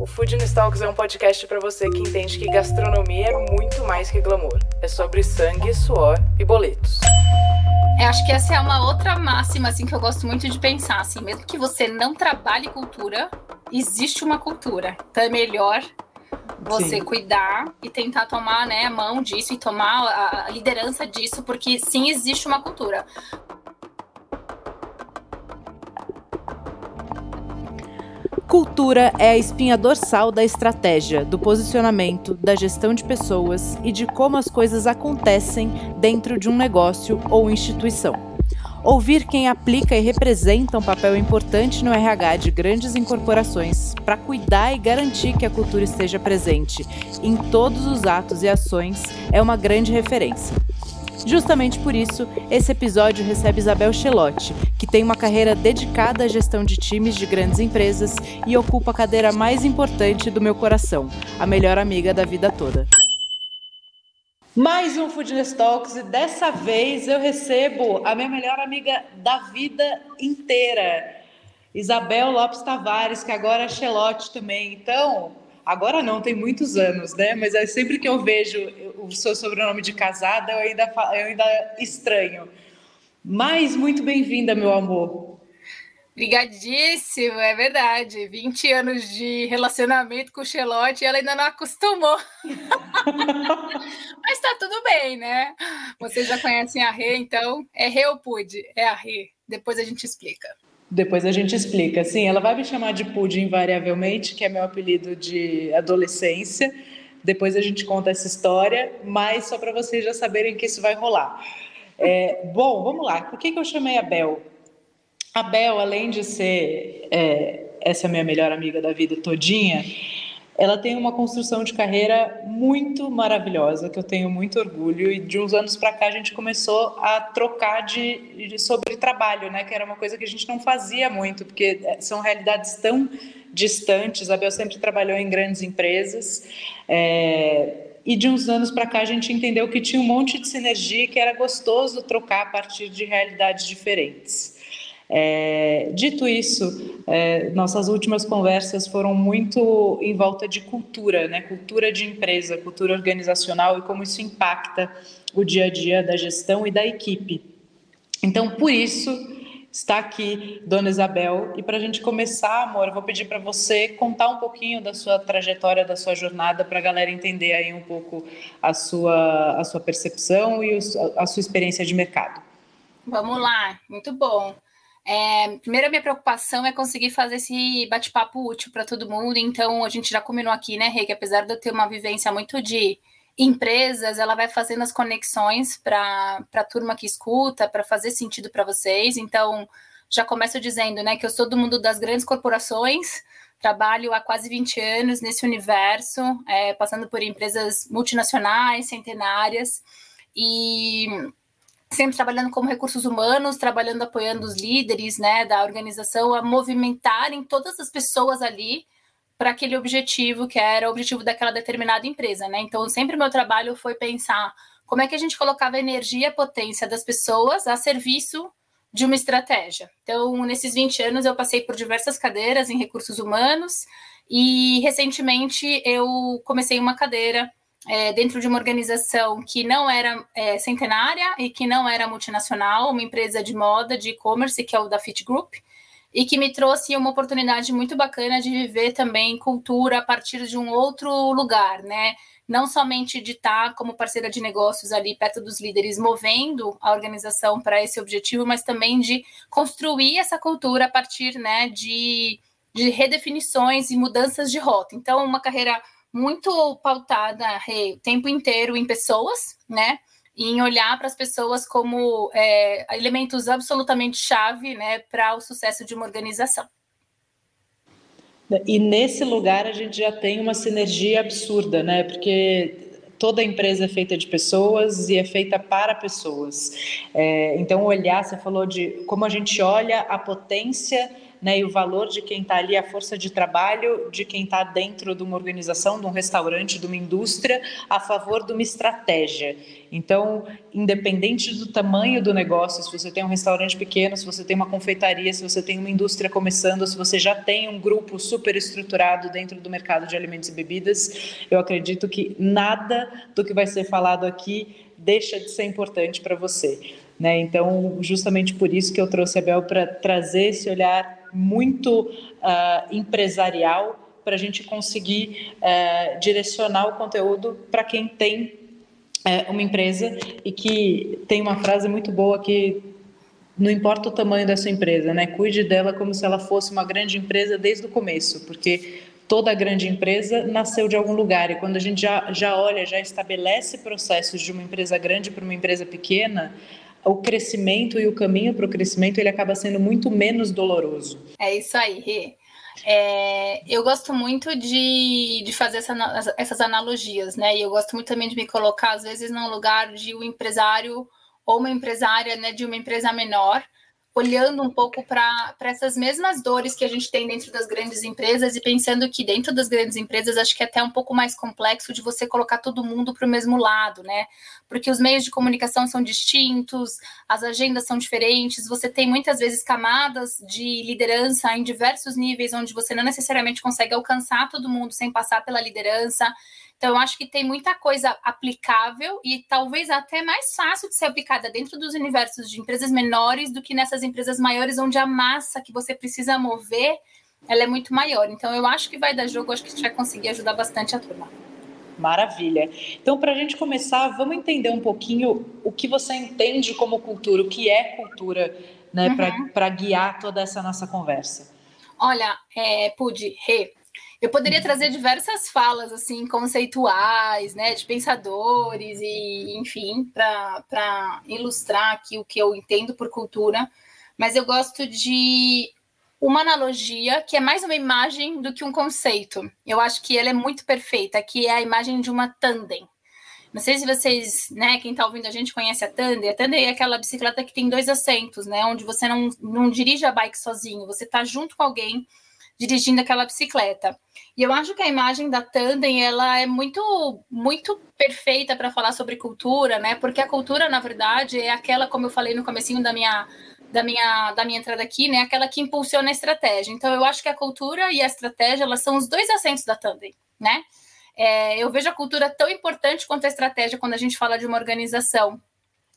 O Food Talks é um podcast para você que entende que gastronomia é muito mais que glamour. É sobre sangue, suor e boletos. Eu acho que essa é uma outra máxima assim que eu gosto muito de pensar, assim, mesmo que você não trabalhe cultura, existe uma cultura. Então é melhor você sim. cuidar e tentar tomar né, a mão disso e tomar a liderança disso, porque sim existe uma cultura. Cultura é a espinha dorsal da estratégia, do posicionamento, da gestão de pessoas e de como as coisas acontecem dentro de um negócio ou instituição. Ouvir quem aplica e representa um papel importante no RH de grandes incorporações para cuidar e garantir que a cultura esteja presente em todos os atos e ações é uma grande referência. Justamente por isso, esse episódio recebe Isabel Chelotti, que tem uma carreira dedicada à gestão de times de grandes empresas e ocupa a cadeira mais importante do meu coração, a melhor amiga da vida toda. Mais um Foodness Talks e dessa vez eu recebo a minha melhor amiga da vida inteira, Isabel Lopes Tavares, que agora é Chelote também. Então, Agora não, tem muitos anos, né? Mas é sempre que eu vejo o seu sobrenome de casada, eu ainda, eu ainda estranho. Mas muito bem-vinda, meu amor. Obrigadíssimo, é verdade. 20 anos de relacionamento com o Xelote e ela ainda não acostumou. Mas tá tudo bem, né? Vocês já conhecem a Rê, então é Rê ou Pude? É a Rê. Depois a gente explica. Depois a gente explica. Sim, ela vai me chamar de Pudim invariavelmente, que é meu apelido de adolescência. Depois a gente conta essa história, mas só para vocês já saberem que isso vai rolar. É, bom, vamos lá. Por que, que eu chamei a Bel? A Bel, além de ser é, essa minha melhor amiga da vida todinha, ela tem uma construção de carreira muito maravilhosa, que eu tenho muito orgulho. E de uns anos para cá a gente começou a trocar de, de, sobre trabalho, né? Que era uma coisa que a gente não fazia muito, porque é, são realidades tão distantes. A Bel sempre trabalhou em grandes empresas. É, e de uns anos para cá a gente entendeu que tinha um monte de sinergia que era gostoso trocar a partir de realidades diferentes. É, dito isso, é, nossas últimas conversas foram muito em volta de cultura, né? cultura de empresa, cultura organizacional e como isso impacta o dia a dia da gestão e da equipe. Então, por isso, está aqui Dona Isabel. E para a gente começar, amor, eu vou pedir para você contar um pouquinho da sua trajetória, da sua jornada, para a galera entender aí um pouco a sua, a sua percepção e a sua experiência de mercado. Vamos lá, muito bom. É, primeiro, a minha preocupação é conseguir fazer esse bate-papo útil para todo mundo. Então, a gente já combinou aqui, né, Rei, que apesar de eu ter uma vivência muito de empresas, ela vai fazendo as conexões para a turma que escuta, para fazer sentido para vocês. Então, já começo dizendo, né, que eu sou do mundo das grandes corporações, trabalho há quase 20 anos nesse universo, é, passando por empresas multinacionais, centenárias, e sempre trabalhando como recursos humanos, trabalhando apoiando os líderes né, da organização a movimentarem todas as pessoas ali para aquele objetivo que era o objetivo daquela determinada empresa. Né? Então, sempre meu trabalho foi pensar como é que a gente colocava a energia e a potência das pessoas a serviço de uma estratégia. Então, nesses 20 anos, eu passei por diversas cadeiras em recursos humanos e, recentemente, eu comecei uma cadeira é, dentro de uma organização que não era é, centenária e que não era multinacional, uma empresa de moda, de e-commerce, que é o da Fit Group, e que me trouxe uma oportunidade muito bacana de viver também cultura a partir de um outro lugar, né? Não somente de estar como parceira de negócios ali perto dos líderes, movendo a organização para esse objetivo, mas também de construir essa cultura a partir né, de, de redefinições e mudanças de rota. Então, uma carreira muito pautada o tempo inteiro em pessoas, né? E em olhar para as pessoas como é, elementos absolutamente chave né, para o sucesso de uma organização. E nesse lugar a gente já tem uma sinergia absurda, né? Porque toda empresa é feita de pessoas e é feita para pessoas. É, então, olhar, você falou de como a gente olha a potência né, e o valor de quem está ali, a força de trabalho de quem está dentro de uma organização, de um restaurante, de uma indústria, a favor de uma estratégia. Então, independente do tamanho do negócio, se você tem um restaurante pequeno, se você tem uma confeitaria, se você tem uma indústria começando, se você já tem um grupo super estruturado dentro do mercado de alimentos e bebidas, eu acredito que nada do que vai ser falado aqui deixa de ser importante para você. Né? Então, justamente por isso que eu trouxe a Bel para trazer esse olhar muito uh, empresarial para a gente conseguir uh, direcionar o conteúdo para quem tem uh, uma empresa e que tem uma frase muito boa que não importa o tamanho da sua empresa, né? Cuide dela como se ela fosse uma grande empresa desde o começo, porque toda grande empresa nasceu de algum lugar e quando a gente já, já olha, já estabelece processos de uma empresa grande para uma empresa pequena, o crescimento e o caminho para o crescimento ele acaba sendo muito menos doloroso. É isso aí. É, eu gosto muito de, de fazer essa, essas analogias, né? E eu gosto muito também de me colocar, às vezes, num lugar de um empresário ou uma empresária né, de uma empresa menor, olhando um pouco para essas mesmas dores que a gente tem dentro das grandes empresas e pensando que dentro das grandes empresas acho que é até um pouco mais complexo de você colocar todo mundo para o mesmo lado, né? Porque os meios de comunicação são distintos, as agendas são diferentes, você tem muitas vezes camadas de liderança em diversos níveis onde você não necessariamente consegue alcançar todo mundo sem passar pela liderança. Então, eu acho que tem muita coisa aplicável e talvez até mais fácil de ser aplicada dentro dos universos de empresas menores do que nessas empresas maiores, onde a massa que você precisa mover ela é muito maior. Então, eu acho que vai dar jogo, acho que a gente vai conseguir ajudar bastante a turma. Maravilha. Então, para a gente começar, vamos entender um pouquinho o que você entende como cultura, o que é cultura, né, uhum. para guiar toda essa nossa conversa. Olha, é, Pude, Rê, eu poderia trazer diversas falas assim conceituais, né, de pensadores e, enfim, para ilustrar aqui o que eu entendo por cultura, mas eu gosto de uma analogia que é mais uma imagem do que um conceito. Eu acho que ela é muito perfeita, que é a imagem de uma tandem. Não sei se vocês, né, quem está ouvindo a gente conhece a tandem. A tandem é aquela bicicleta que tem dois assentos, né, onde você não, não dirige a bike sozinho, você está junto com alguém dirigindo aquela bicicleta. E eu acho que a imagem da Tandem ela é muito muito perfeita para falar sobre cultura, né? Porque a cultura, na verdade, é aquela, como eu falei no comecinho da minha da minha da minha entrada aqui, né? Aquela que impulsiona a estratégia. Então eu acho que a cultura e a estratégia elas são os dois assentos da Tandem, né? É, eu vejo a cultura tão importante quanto a estratégia quando a gente fala de uma organização.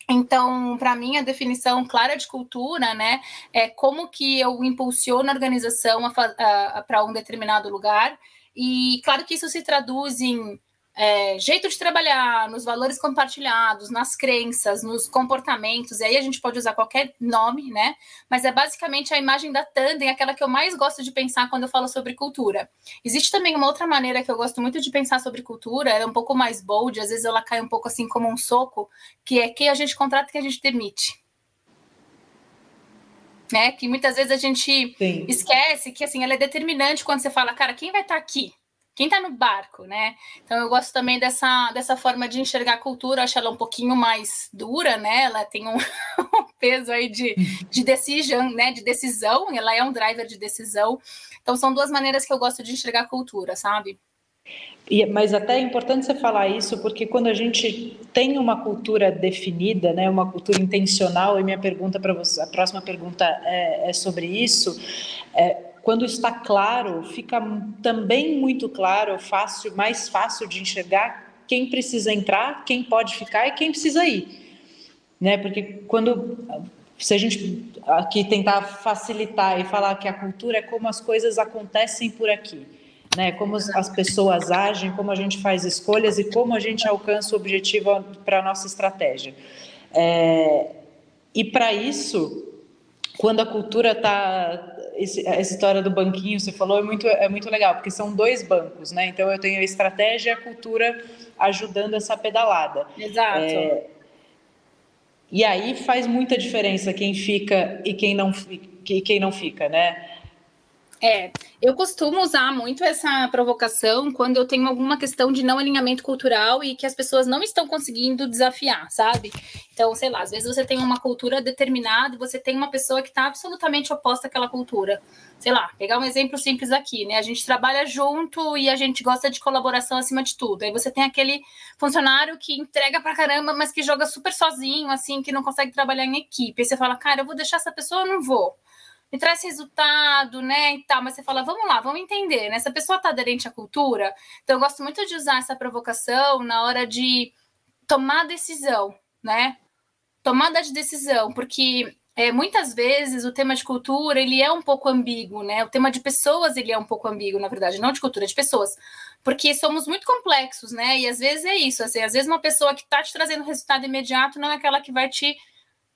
Então, para mim, a definição clara de cultura, né, é como que eu impulsiono a organização para um determinado lugar. E claro que isso se traduz em é, jeito de trabalhar, nos valores compartilhados, nas crenças, nos comportamentos, e aí a gente pode usar qualquer nome, né? Mas é basicamente a imagem da Tandem, aquela que eu mais gosto de pensar quando eu falo sobre cultura. Existe também uma outra maneira que eu gosto muito de pensar sobre cultura, ela é um pouco mais bold, às vezes ela cai um pouco assim como um soco, que é quem a gente contrata e que a gente demite. Né? Que muitas vezes a gente Sim. esquece que assim, ela é determinante quando você fala, cara, quem vai estar tá aqui? Quem está no barco, né? Então eu gosto também dessa, dessa forma de enxergar a cultura, acho ela um pouquinho mais dura, né? Ela tem um, um peso aí de, de decisão, né? De decisão, ela é um driver de decisão. Então são duas maneiras que eu gosto de enxergar a cultura, sabe? E, mas até é importante você falar isso, porque quando a gente tem uma cultura definida, né, uma cultura intencional, e minha pergunta para você, a próxima pergunta é, é sobre isso, é, quando está claro, fica também muito claro, fácil, mais fácil de enxergar quem precisa entrar, quem pode ficar e quem precisa ir, né? Porque quando se a gente aqui tentar facilitar e falar que a cultura é como as coisas acontecem por aqui, né? Como as pessoas agem, como a gente faz escolhas e como a gente alcança o objetivo para a nossa estratégia. É, e para isso, quando a cultura está esse, essa história do banquinho, você falou, é muito, é muito legal, porque são dois bancos, né? Então eu tenho a estratégia e a cultura ajudando essa pedalada. Exato. É, e aí faz muita diferença quem fica e quem não, e quem não fica, né? É, eu costumo usar muito essa provocação quando eu tenho alguma questão de não alinhamento cultural e que as pessoas não estão conseguindo desafiar, sabe? Então, sei lá, às vezes você tem uma cultura determinada você tem uma pessoa que está absolutamente oposta àquela cultura. Sei lá, pegar um exemplo simples aqui, né? A gente trabalha junto e a gente gosta de colaboração acima de tudo. Aí você tem aquele funcionário que entrega pra caramba, mas que joga super sozinho, assim, que não consegue trabalhar em equipe. Aí você fala, cara, eu vou deixar essa pessoa, eu não vou me traz resultado, né, e tal, mas você fala, vamos lá, vamos entender, né, essa pessoa está aderente à cultura, então eu gosto muito de usar essa provocação na hora de tomar decisão, né, tomada de decisão, porque é, muitas vezes o tema de cultura ele é um pouco ambíguo, né? O tema de pessoas ele é um pouco ambíguo, na verdade, não de cultura, de pessoas, porque somos muito complexos, né? E às vezes é isso, assim, às vezes uma pessoa que está te trazendo resultado imediato não é aquela que vai te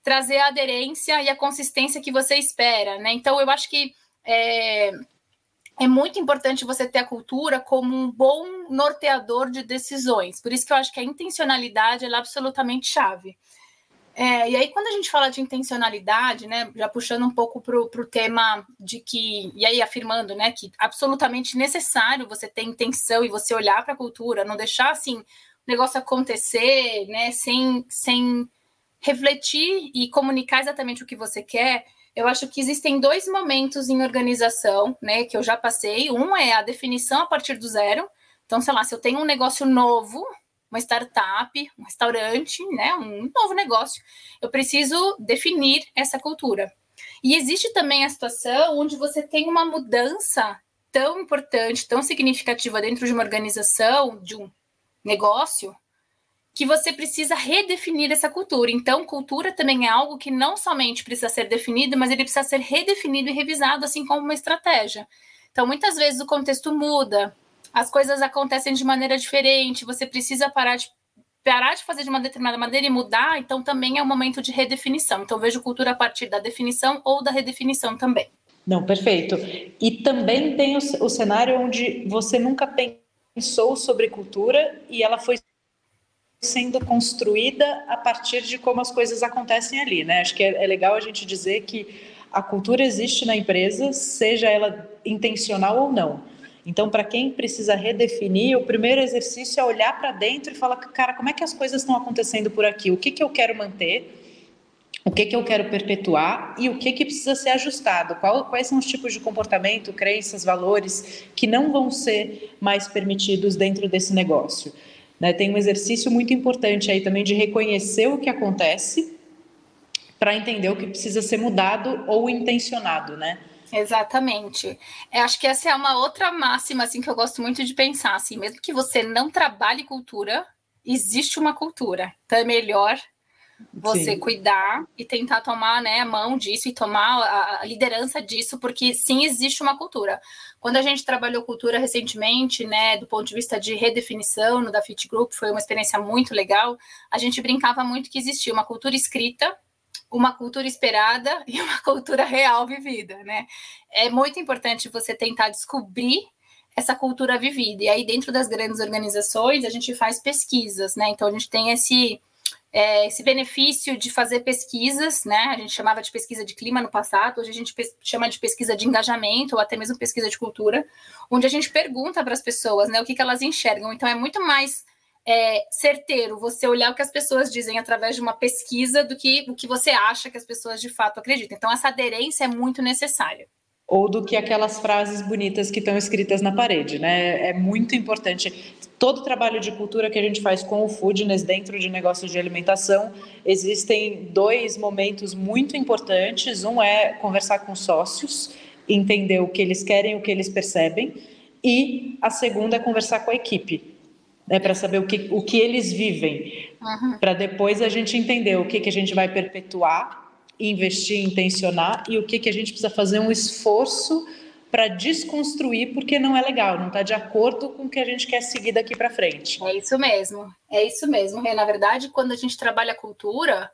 trazer a aderência e a consistência que você espera, né? Então, eu acho que é, é muito importante você ter a cultura como um bom norteador de decisões. Por isso que eu acho que a intencionalidade é absolutamente chave. É, e aí, quando a gente fala de intencionalidade, né, já puxando um pouco para o tema de que, e aí afirmando, né, que absolutamente necessário você ter intenção e você olhar para a cultura, não deixar assim o negócio acontecer, né, sem, sem refletir e comunicar exatamente o que você quer, eu acho que existem dois momentos em organização, né, que eu já passei. Um é a definição a partir do zero. Então, sei lá, se eu tenho um negócio novo, uma startup, um restaurante, né, um novo negócio, eu preciso definir essa cultura. E existe também a situação onde você tem uma mudança tão importante, tão significativa dentro de uma organização, de um negócio, que você precisa redefinir essa cultura. Então, cultura também é algo que não somente precisa ser definido, mas ele precisa ser redefinido e revisado, assim como uma estratégia. Então, muitas vezes o contexto muda, as coisas acontecem de maneira diferente, você precisa parar de parar de fazer de uma determinada maneira e mudar, então também é um momento de redefinição. Então, vejo cultura a partir da definição ou da redefinição também. Não, perfeito. E também tem o, o cenário onde você nunca pensou sobre cultura e ela foi sendo construída a partir de como as coisas acontecem ali, né? Acho que é, é legal a gente dizer que a cultura existe na empresa, seja ela intencional ou não. Então, para quem precisa redefinir, o primeiro exercício é olhar para dentro e falar, cara, como é que as coisas estão acontecendo por aqui? O que, que eu quero manter? O que, que eu quero perpetuar e o que, que precisa ser ajustado? Qual, quais são os tipos de comportamento, crenças, valores que não vão ser mais permitidos dentro desse negócio? Né? Tem um exercício muito importante aí também de reconhecer o que acontece para entender o que precisa ser mudado ou intencionado, né? Exatamente. Eu acho que essa é uma outra máxima assim que eu gosto muito de pensar, assim, mesmo que você não trabalhe cultura, existe uma cultura. Então é melhor você sim. cuidar e tentar tomar né, a mão disso e tomar a, liderança disso, porque sim existe uma cultura. Quando a gente trabalhou cultura recentemente, né, do ponto de vista de redefinição no da Fit Group, foi uma experiência muito legal. A gente brincava muito que existia uma cultura escrita, uma cultura esperada e uma cultura real vivida, né? É muito importante você tentar descobrir essa cultura vivida. E aí, dentro das grandes organizações, a gente faz pesquisas, né? Então, a gente tem esse é, esse benefício de fazer pesquisas, né? A gente chamava de pesquisa de clima no passado, hoje a gente chama de pesquisa de engajamento ou até mesmo pesquisa de cultura, onde a gente pergunta para as pessoas, né, o que, que elas enxergam. Então é muito mais é, certeiro você olhar o que as pessoas dizem através de uma pesquisa do que o que você acha que as pessoas de fato acreditam. Então essa aderência é muito necessária ou do que aquelas frases bonitas que estão escritas na parede, né? É muito importante. Todo o trabalho de cultura que a gente faz com o Foodness dentro de negócios de alimentação, existem dois momentos muito importantes. Um é conversar com sócios, entender o que eles querem, o que eles percebem, e a segunda é conversar com a equipe, né, para saber o que, o que eles vivem, uhum. para depois a gente entender o que, que a gente vai perpetuar investir, intencionar e o que, que a gente precisa fazer um esforço para desconstruir porque não é legal, não está de acordo com o que a gente quer seguir daqui para frente. É isso mesmo, é isso mesmo. Na verdade, quando a gente trabalha cultura,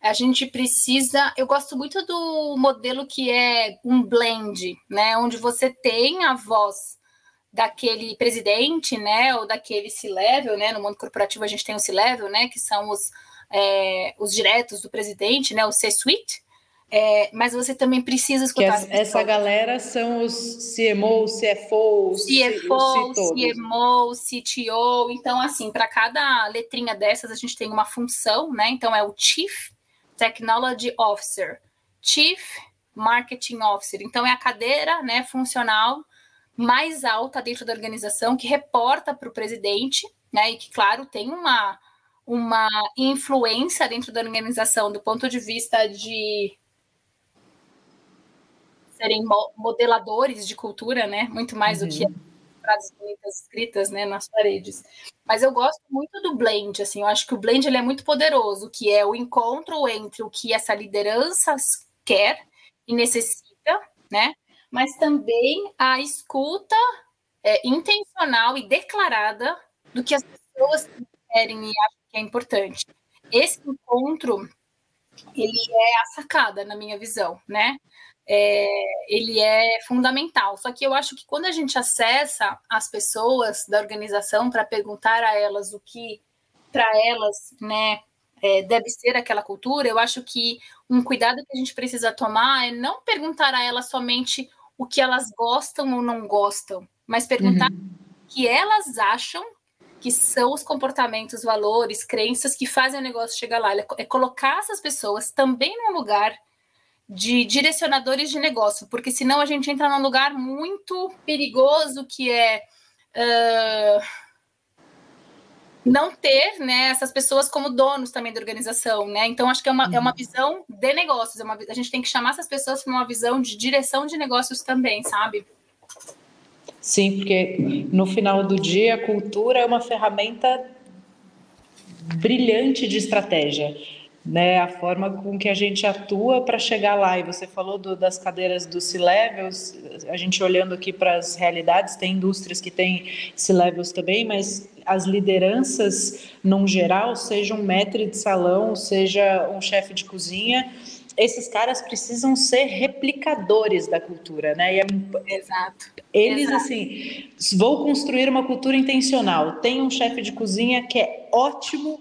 a gente precisa. Eu gosto muito do modelo que é um blend, né? Onde você tem a voz daquele presidente, né? Ou daquele C-level, né? No mundo corporativo a gente tem o C-level, né? Que são os é, os diretos do presidente, né, o C-suite, É, mas você também precisa escutar. Que essa galera são os CMO, CFO, CFO, CMO, CTO. Então, assim, para cada letrinha dessas, a gente tem uma função, né? Então, é o Chief Technology Officer, Chief Marketing Officer. Então, é a cadeira né, funcional mais alta dentro da organização que reporta para o presidente, né? E que, claro, tem uma, uma influência dentro da organização do ponto de vista de serem modeladores de cultura, né? Muito mais uhum. do que uhum. frases bonitas escritas, né, nas paredes. Mas eu gosto muito do blend, assim, eu acho que o blend ele é muito poderoso, que é o encontro entre o que essa liderança quer e necessita, né? Mas também a escuta é, intencional e declarada do que as pessoas querem e acham que é importante. Esse encontro ele é a sacada na minha visão, né? é, ele é fundamental. Só que eu acho que quando a gente acessa as pessoas da organização para perguntar a elas o que para elas, né, é, deve ser aquela cultura, eu acho que um cuidado que a gente precisa tomar é não perguntar a elas somente o que elas gostam ou não gostam, mas perguntar uhum. o que elas acham que são os comportamentos, valores, crenças que fazem o negócio chegar lá. É colocar essas pessoas também num lugar de direcionadores de negócio, porque senão a gente entra num lugar muito perigoso que é uh, não ter né, essas pessoas como donos também da organização, né? Então acho que é uma, uhum. é uma uhum. visão de negócios, é uma, a gente tem que chamar essas pessoas para uma visão de direção de negócios também, sabe? Sim, porque no final do dia a cultura é uma ferramenta brilhante de estratégia né, a forma com que a gente atua para chegar lá. E você falou do, das cadeiras dos C-levels, a gente olhando aqui para as realidades, tem indústrias que têm C-levels também, mas as lideranças, num geral, seja um maître de salão, seja um chefe de cozinha, esses caras precisam ser replicadores da cultura, né? É, Exato. Eles, Exato. assim, vou construir uma cultura intencional. Tem um chefe de cozinha que é ótimo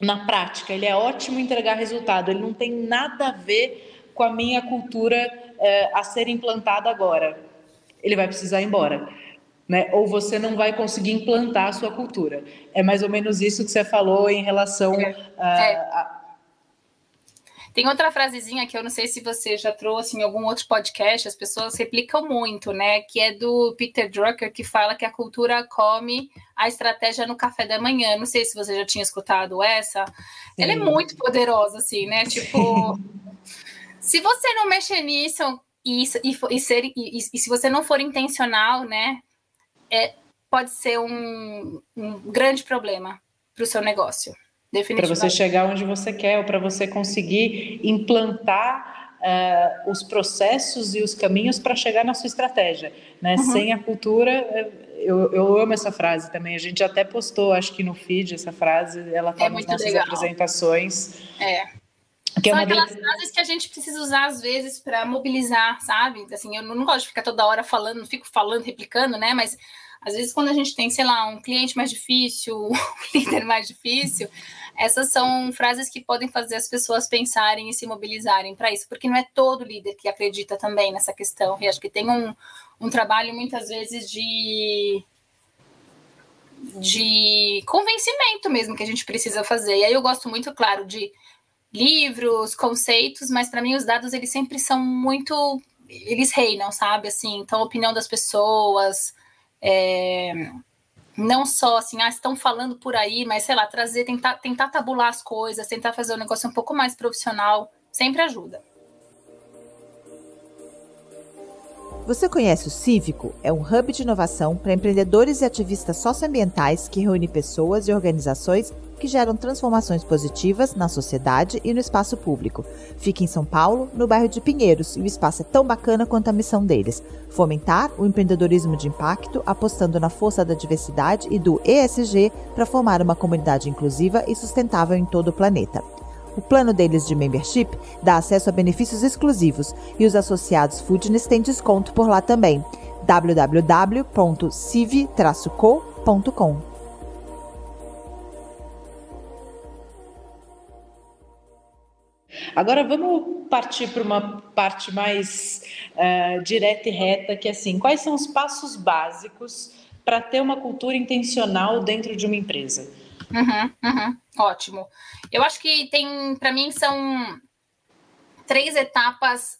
na prática, ele é ótimo em entregar resultado, ele não tem nada a ver com a minha cultura é, a ser implantada agora. Ele vai precisar ir embora. Né? Ou você não vai conseguir implantar a sua cultura. É mais ou menos isso que você falou em relação é. a, é. a tem outra frasezinha que eu não sei se você já trouxe em algum outro podcast, as pessoas replicam muito, né? Que é do Peter Drucker, que fala que a cultura come a estratégia no café da manhã. Não sei se você já tinha escutado essa. Sim. Ela é muito poderosa, assim, né? Tipo, se você não mexer nisso e, e, e ser, e, e, se você não for intencional, né? É, pode ser um, um grande problema para o seu negócio. Para você chegar onde você quer, ou para você conseguir implantar uh, os processos e os caminhos para chegar na sua estratégia. Né? Uhum. Sem a cultura, eh, eu, eu, amo essa frase também. A gente até postou, acho que no feed, essa frase, ela está é nas nossas legal. apresentações. É. Que é São aquelas de... frases que a gente precisa usar às vezes para mobilizar, sabe? Assim, eu não gosto de ficar toda hora falando, não fico falando, replicando, né? Mas às vezes, quando a gente tem, sei lá, um cliente mais difícil, um líder mais difícil, essas são frases que podem fazer as pessoas pensarem e se mobilizarem para isso, porque não é todo líder que acredita também nessa questão. E acho que tem um, um trabalho, muitas vezes, de de convencimento mesmo que a gente precisa fazer. E aí eu gosto muito, claro, de livros, conceitos, mas para mim os dados eles sempre são muito eles reinam, sabe? Assim, então a opinião das pessoas, é, não só assim, ah, estão falando por aí, mas sei lá, trazer, tentar, tentar tabular as coisas, tentar fazer o negócio um pouco mais profissional, sempre ajuda. Você conhece o Cívico? É um hub de inovação para empreendedores e ativistas socioambientais que reúne pessoas e organizações que geram transformações positivas na sociedade e no espaço público. Fica em São Paulo, no bairro de Pinheiros, e o espaço é tão bacana quanto a missão deles: fomentar o empreendedorismo de impacto, apostando na força da diversidade e do ESG para formar uma comunidade inclusiva e sustentável em todo o planeta. O plano deles de membership dá acesso a benefícios exclusivos e os associados Foodness têm desconto por lá também. www.civ-co.com Agora vamos partir para uma parte mais uh, direta e reta, que é assim, quais são os passos básicos para ter uma cultura intencional dentro de uma empresa? Uhum, uhum, ótimo. Eu acho que tem, para mim, são três etapas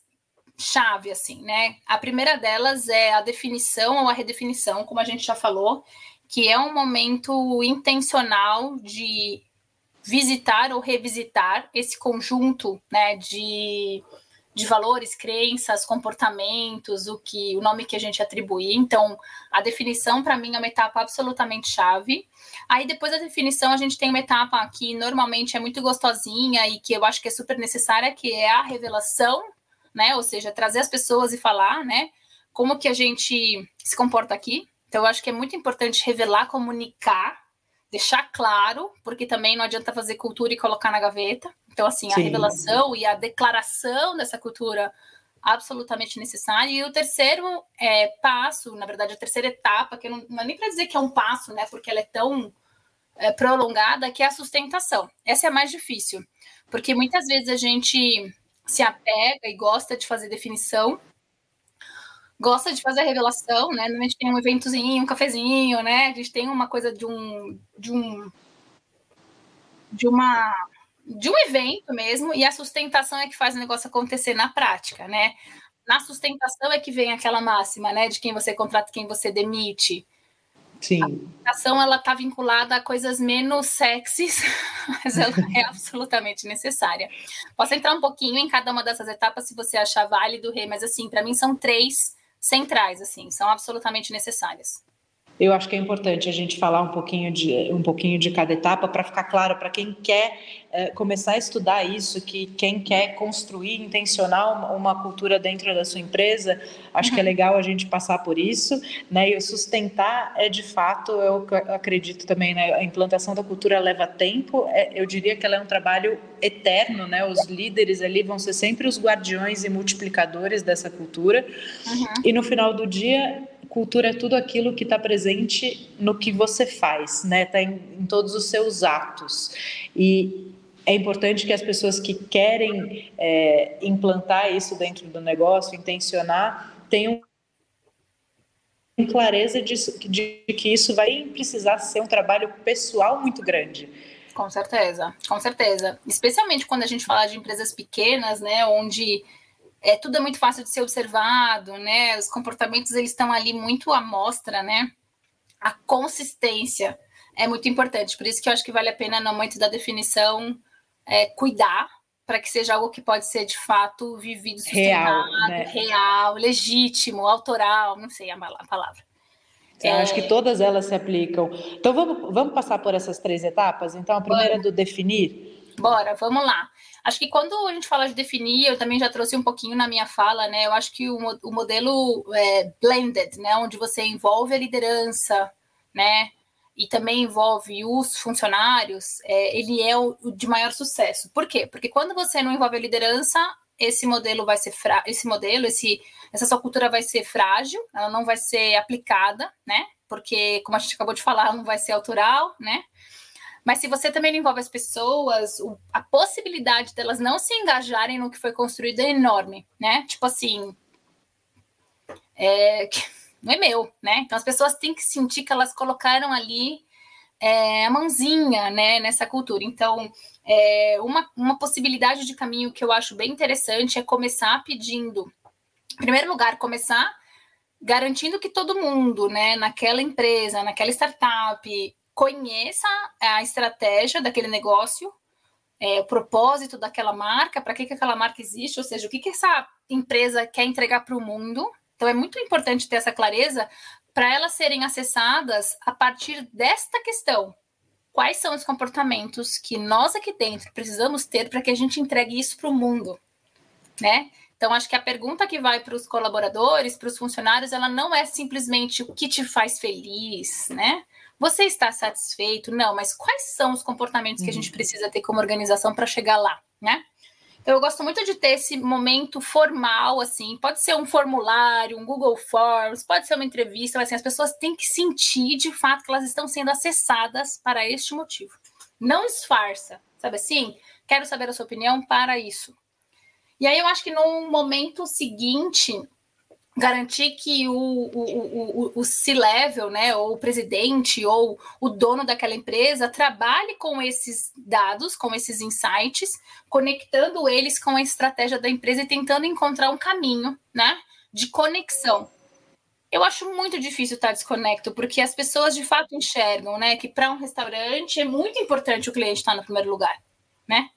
chave, assim, né? A primeira delas é a definição ou a redefinição, como a gente já falou, que é um momento intencional de visitar ou revisitar esse conjunto, né, de, de valores, crenças, comportamentos, o que o nome que a gente atribuir. Então, a definição para mim é uma etapa absolutamente chave. Aí depois da definição a gente tem uma etapa que normalmente é muito gostosinha e que eu acho que é super necessária, que é a revelação né? Ou seja, trazer as pessoas e falar, né? Como que a gente se comporta aqui. Então, eu acho que é muito importante revelar, comunicar, deixar claro, porque também não adianta fazer cultura e colocar na gaveta. Então, assim, a Sim. revelação e a declaração dessa cultura absolutamente necessária. E o terceiro é, passo, na verdade, a terceira etapa, que não, não é nem para dizer que é um passo, né? Porque ela é tão é, prolongada, que é a sustentação. Essa é a mais difícil, porque muitas vezes a gente se apega e gosta de fazer definição, gosta de fazer a revelação, né? A gente tem um eventozinho, um cafezinho, né? A gente tem uma coisa de um de um de uma de um evento mesmo, e a sustentação é que faz o negócio acontecer na prática, né? Na sustentação é que vem aquela máxima, né, de quem você contrata, quem você demite. Sim. A comunicação ela está vinculada a coisas menos sexys, mas ela é absolutamente necessária. Posso entrar um pouquinho em cada uma dessas etapas se você achar válido, Rei, mas assim, para mim são três centrais, assim, são absolutamente necessárias. Eu acho que é importante a gente falar um pouquinho de, um pouquinho de cada etapa para ficar claro para quem quer é, começar a estudar isso, que quem quer construir, intencionar uma, cultura dentro da sua empresa, acho que é uhum. legal a gente passar por isso, né? E sustentar é de fato, eu acredito também, né? A implantação da cultura leva tempo, é, eu diria que ela é um trabalho eterno, né? Os líderes ali vão ser sempre os guardiões e multiplicadores dessa cultura, uhum. e no final do dia cultura é tudo aquilo que está presente no que você faz, né? Está em, em, todos os seus atos. E é importante que as pessoas que querem é, implantar isso dentro do negócio, intencionar, tenham clareza de, de que isso vai precisar ser um trabalho pessoal muito grande. Com certeza, com certeza. Especialmente quando a gente fala de empresas pequenas, né, onde é, tudo é muito fácil de ser observado, né? Os comportamentos eles estão ali muito à mostra, né? A consistência é muito importante, por isso que eu acho que vale a pena no momento da definição é, cuidar para que seja algo que pode ser de fato vivido, real, né? real, legítimo, autoral, não sei a palavra. Eu é... acho que todas elas se aplicam. Então vamos, vamos passar por essas três etapas. Então a primeira é do definir. Bora, vamos lá. Acho que quando a gente fala de definir, eu também já trouxe um pouquinho na minha fala, né? Eu acho que o, o modelo é, blended, né? Onde você envolve a liderança, né? E também envolve os funcionários, é, ele é o, o, de maior sucesso. Por quê? Porque quando você não envolve a liderança, esse modelo vai ser fra... esse modelo, esse, essa sua cultura vai ser frágil, ela não vai ser aplicada, né? Porque, como a gente acabou de falar, não vai ser autoral, né? Mas se você também envolve as pessoas, o, a possibilidade delas não se engajarem no que foi construído é enorme, né? Tipo assim, é, não é meu, né? Então as pessoas têm que sentir que elas colocaram ali é, a mãozinha, né, nessa cultura. Então, é, uma, uma possibilidade de caminho que eu acho bem interessante é começar pedindo, em primeiro lugar, começar garantindo que todo mundo, né, naquela empresa, naquela startup, conheça a estratégia daquele negócio, é, o propósito daquela marca, para que, que aquela marca existe, ou seja, o que, que essa empresa quer entregar para o mundo. Então, é muito importante ter essa clareza para elas serem acessadas a partir desta questão. Quais são os comportamentos que nós aqui dentro precisamos ter para que a gente entregue isso para o mundo, né? Então, acho que a pergunta que vai para os colaboradores, para os funcionários, ela não é simplesmente o que te faz feliz, né? Você está satisfeito? Não, mas quais são os comportamentos que a gente uhum. precisa ter como organização para chegar lá, né? Então, eu gosto muito de ter esse momento formal, assim, pode ser um formulário, um Google Forms, pode ser uma entrevista, mas assim, as pessoas têm que sentir de fato que elas estão sendo acessadas para este motivo. Não disfarça, sabe assim? Quero saber a sua opinião para isso. E aí eu acho que no momento seguinte, garantir que o, o, o, o C-level, né, ou o presidente, ou o dono daquela empresa trabalhe com esses dados, com esses insights, conectando eles com a estratégia da empresa e tentando encontrar um caminho, né, de conexão. Eu acho muito difícil estar desconecto, porque as pessoas de fato enxergam, né, que para um restaurante é muito importante o cliente estar no primeiro lugar, né?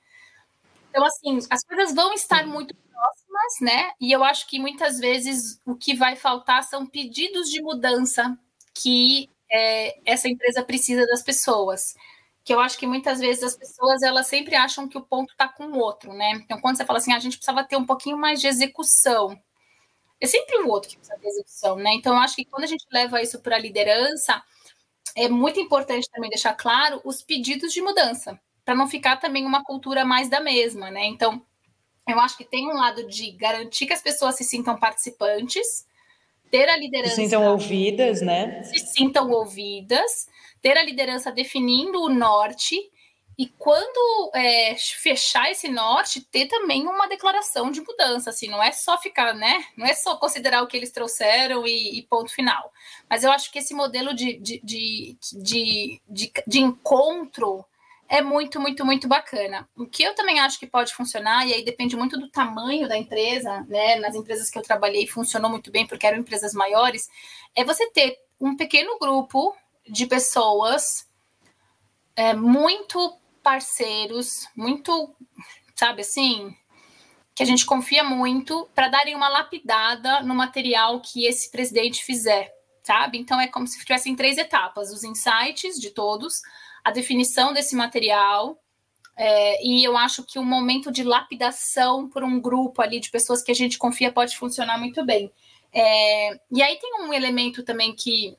Então, assim, as coisas vão estar muito próximas, né? E eu acho que muitas vezes o que vai faltar são pedidos de mudança que é, essa empresa precisa das pessoas. Que eu acho que muitas vezes as pessoas elas sempre acham que o ponto está com o outro, né? Então, quando você fala assim, ah, a gente precisava ter um pouquinho mais de execução, é sempre o outro que precisa de execução, né? Então, eu acho que quando a gente leva isso para a liderança, é muito importante também deixar claro os pedidos de mudança, para não ficar também uma cultura mais da mesma, né? Então, eu acho que tem um lado de garantir que as pessoas se sintam participantes, ter a liderança. Se sintam ouvidas, né? Se sintam ouvidas, ter a liderança definindo o norte. E quando é, fechar esse norte, ter também uma declaração de mudança, assim, não é só ficar, né? Não é só considerar o que eles trouxeram e, e ponto final. Mas eu acho que esse modelo de, de, de, de, de, de encontro é muito, muito, muito bacana. O que eu também acho que pode funcionar, e aí depende muito do tamanho da empresa, né? Nas empresas que eu trabalhei funcionou muito bem, porque eram empresas maiores, é você ter um pequeno grupo de pessoas é, muito parceiros, muito, sabe assim, que a gente confia muito para darem uma lapidada no material que esse presidente fizer, sabe? Então é como se tivessem três etapas: os insights de todos, a definição desse material. É, e eu acho que o um momento de lapidação por um grupo ali de pessoas que a gente confia pode funcionar muito bem. É, e aí tem um elemento também que,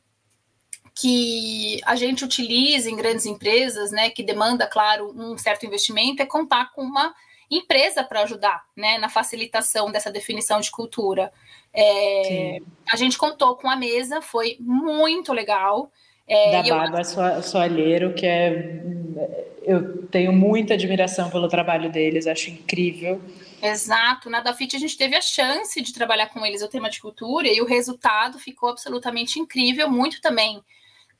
que a gente utiliza em grandes empresas, né, que demanda, claro, um certo investimento, é contar com uma empresa para ajudar né, na facilitação dessa definição de cultura. É, a gente contou com a mesa, foi muito legal. É, da Bárbara eu... Soalheiro, que é. Eu tenho muita admiração pelo trabalho deles, acho incrível. Exato, na Dafit a gente teve a chance de trabalhar com eles o tema de cultura e o resultado ficou absolutamente incrível, muito também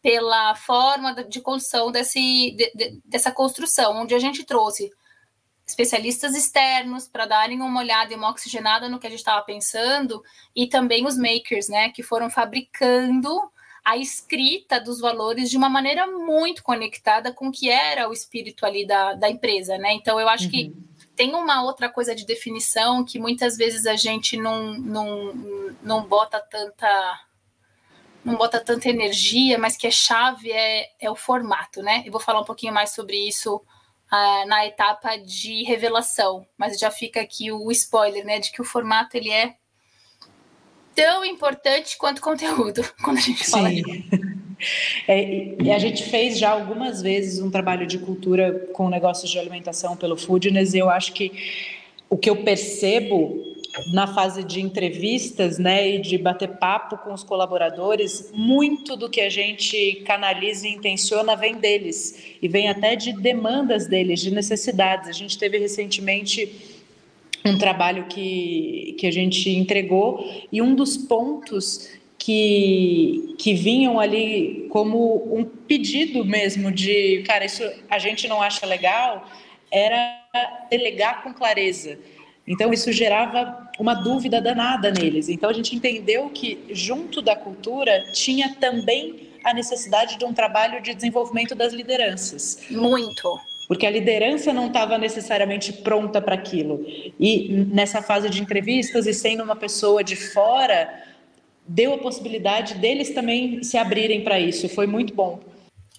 pela forma de construção desse, de, de, dessa construção, onde a gente trouxe especialistas externos para darem uma olhada e uma oxigenada no que a gente estava pensando e também os makers, né, que foram fabricando a escrita dos valores de uma maneira muito conectada com o que era o espírito ali da, da empresa, né? Então, eu acho uhum. que tem uma outra coisa de definição que muitas vezes a gente não, não, não bota tanta não bota tanta energia, mas que a chave é, é o formato, né? Eu vou falar um pouquinho mais sobre isso uh, na etapa de revelação, mas já fica aqui o spoiler, né? De que o formato ele é tão importante quanto conteúdo, quando a gente fala Sim. É, e a gente fez já algumas vezes um trabalho de cultura com negócios de alimentação pelo Foodness, e eu acho que o que eu percebo na fase de entrevistas, né, e de bater papo com os colaboradores, muito do que a gente canaliza e intenciona vem deles e vem até de demandas deles, de necessidades. A gente teve recentemente um trabalho que, que a gente entregou e um dos pontos que, que vinham ali como um pedido mesmo de, cara, isso a gente não acha legal, era delegar com clareza. Então, isso gerava uma dúvida danada neles. Então, a gente entendeu que, junto da cultura, tinha também a necessidade de um trabalho de desenvolvimento das lideranças. Muito porque a liderança não estava necessariamente pronta para aquilo. E nessa fase de entrevistas e sendo uma pessoa de fora, deu a possibilidade deles também se abrirem para isso. Foi muito bom.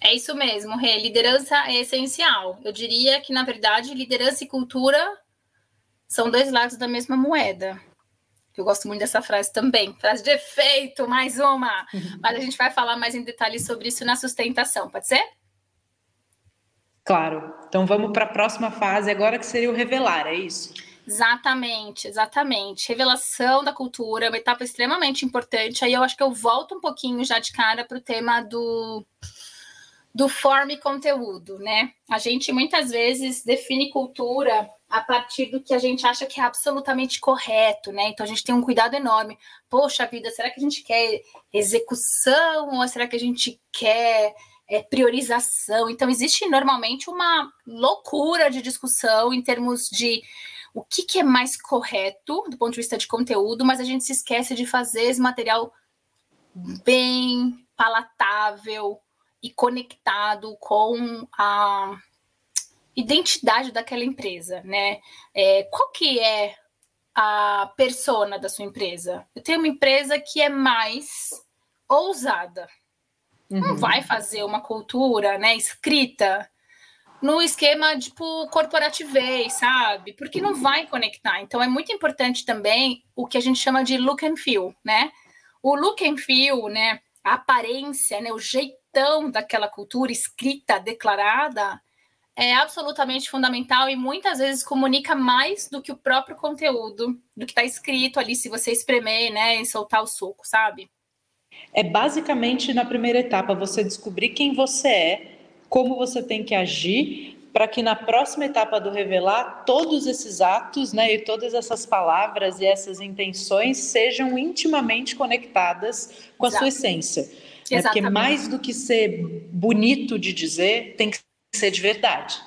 É isso mesmo, Rê. Liderança é essencial. Eu diria que, na verdade, liderança e cultura são dois lados da mesma moeda. Eu gosto muito dessa frase também. Frase de efeito, mais uma. Uhum. Mas a gente vai falar mais em detalhes sobre isso na sustentação, pode ser? Claro. Então vamos para a próxima fase agora, que seria o revelar, é isso? Exatamente, exatamente. Revelação da cultura uma etapa extremamente importante. Aí eu acho que eu volto um pouquinho já de cara para o tema do, do forma e conteúdo, né? A gente muitas vezes define cultura a partir do que a gente acha que é absolutamente correto, né? Então a gente tem um cuidado enorme. Poxa vida, será que a gente quer execução ou será que a gente quer é, priorização? Então existe normalmente uma loucura de discussão em termos de o que, que é mais correto do ponto de vista de conteúdo, mas a gente se esquece de fazer esse material bem palatável e conectado com a identidade daquela empresa, né? É, qual que é a persona da sua empresa? Eu tenho uma empresa que é mais ousada. Uhum. Não vai fazer uma cultura, né, escrita no esquema tipo corporativez, sabe? Porque não vai conectar. Então é muito importante também o que a gente chama de look and feel, né? O look and feel, né, a aparência, né, o jeitão daquela cultura escrita, declarada, é absolutamente fundamental e muitas vezes comunica mais do que o próprio conteúdo, do que está escrito ali, se você espremer, né, e soltar o suco, sabe? É basicamente na primeira etapa você descobrir quem você é, como você tem que agir, para que na próxima etapa do revelar todos esses atos, né, e todas essas palavras e essas intenções sejam intimamente conectadas com Exato. a sua essência. Né? Porque mais do que ser bonito de dizer, tem que ser de verdade.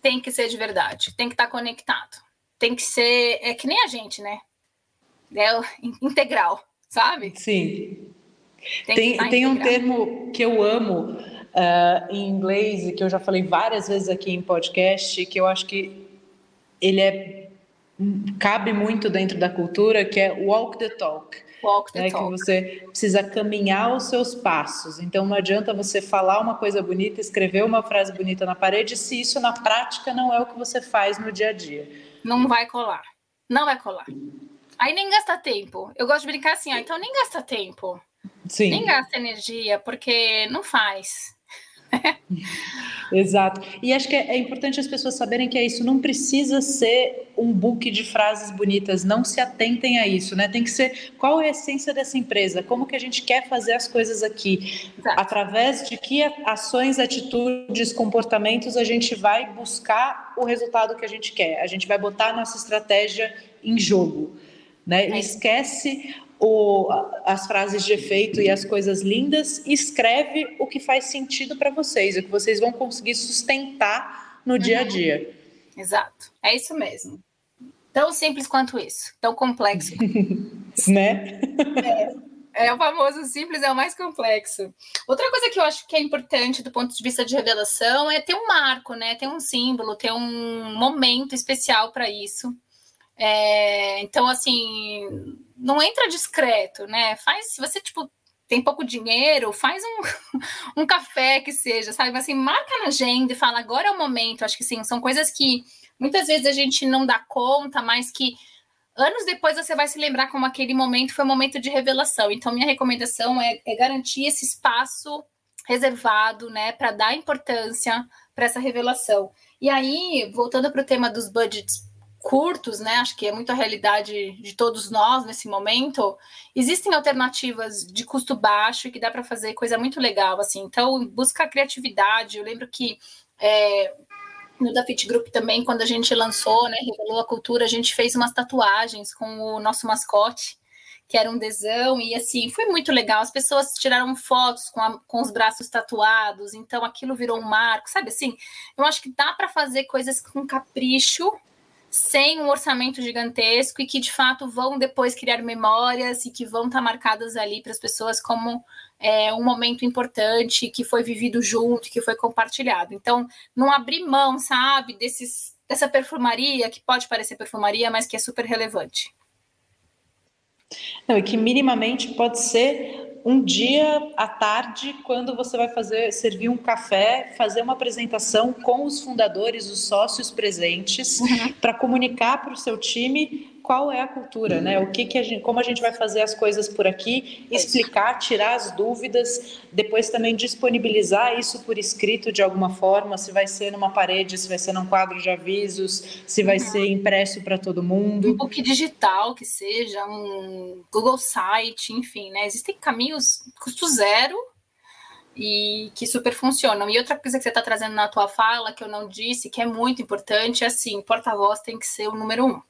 Tem que ser de verdade, tem que estar tá conectado. Tem que ser, é que nem a gente, né? É integral, sabe? Sim. Tem, tem, tem um termo que eu amo uh, em inglês e que eu já falei várias vezes aqui em podcast, que eu acho que ele é cabe muito dentro da cultura, que é walk the talk. Walk the né, talk. Que você precisa caminhar os seus passos. Então não adianta você falar uma coisa bonita, escrever uma frase bonita na parede, se isso na prática não é o que você faz no dia a dia. Não vai colar. Não vai colar. Aí nem gasta tempo. Eu gosto de brincar assim, ó, então nem gasta tempo. Sim. Nem gasta energia, porque não faz. Exato. E acho que é, é, importante as pessoas saberem que é isso. Não precisa ser um book de frases bonitas. Não se atentem a isso, né? Tem que ser qual é a essência dessa empresa, como que a gente quer fazer as coisas aqui, Exato. através de que ações, atitudes, comportamentos a gente vai buscar o resultado que a gente quer. A gente vai botar a nossa estratégia em jogo. Né? É. Esquece o, as frases de efeito e as coisas lindas, escreve o que faz sentido para vocês, o que vocês vão conseguir sustentar no dia a uhum. dia. Exato, é isso mesmo. Tão simples quanto isso, tão complexo. né? É, é o famoso simples é o mais complexo. Outra coisa que eu acho que é importante do ponto de vista de revelação é ter um marco, né? Ter um símbolo, ter um momento especial para isso. É, então, assim, não entra discreto, né? Faz, se você, tipo, tem pouco dinheiro, faz um, um café que seja, sabe? Assim, marca na agenda e fala, agora é o momento. Acho que sim, são coisas que muitas vezes a gente não dá conta, mas que anos depois você vai se lembrar como aquele momento foi um momento de revelação. Então, minha recomendação é, é garantir esse espaço reservado, né, para dar importância para essa revelação. E aí, voltando para o tema dos budgets curtos, né? Acho que é muito a realidade de todos nós nesse momento. Existem alternativas de custo baixo que dá para fazer coisa muito legal, assim. Então, busca criatividade. Eu lembro que é, no da Fit Group também, quando a gente lançou, né, revelou a cultura, a gente fez umas tatuagens com o nosso mascote, que era um desão, e assim, foi muito legal. As pessoas tiraram fotos com, a, com os braços tatuados, então aquilo virou um marco, sabe assim? Eu acho que dá para fazer coisas com capricho sem um orçamento gigantesco e que de fato vão depois criar memórias e que vão estar marcadas ali para as pessoas como é, um momento importante que foi vivido junto, que foi compartilhado. Então, não abrir mão, sabe, desses, dessa perfumaria que pode parecer perfumaria, mas que é super relevante. Não, e que minimamente pode ser um dia à tarde, quando você vai fazer servir um café, fazer uma apresentação com os fundadores, os sócios presentes, uhum. para comunicar para o seu time qual é a cultura, né? O que, que a gente, como a gente vai fazer as coisas por aqui, explicar, tirar as dúvidas, depois também disponibilizar isso por escrito de alguma forma, se vai ser numa parede, se vai ser num quadro de avisos, se vai uhum. ser impresso para todo mundo. Um book digital que seja, um Google Site, enfim, né? Existem caminhos custo zero e que super funcionam. E outra coisa que você está trazendo na tua fala, que eu não disse, que é muito importante, é assim, porta-voz tem que ser o número um.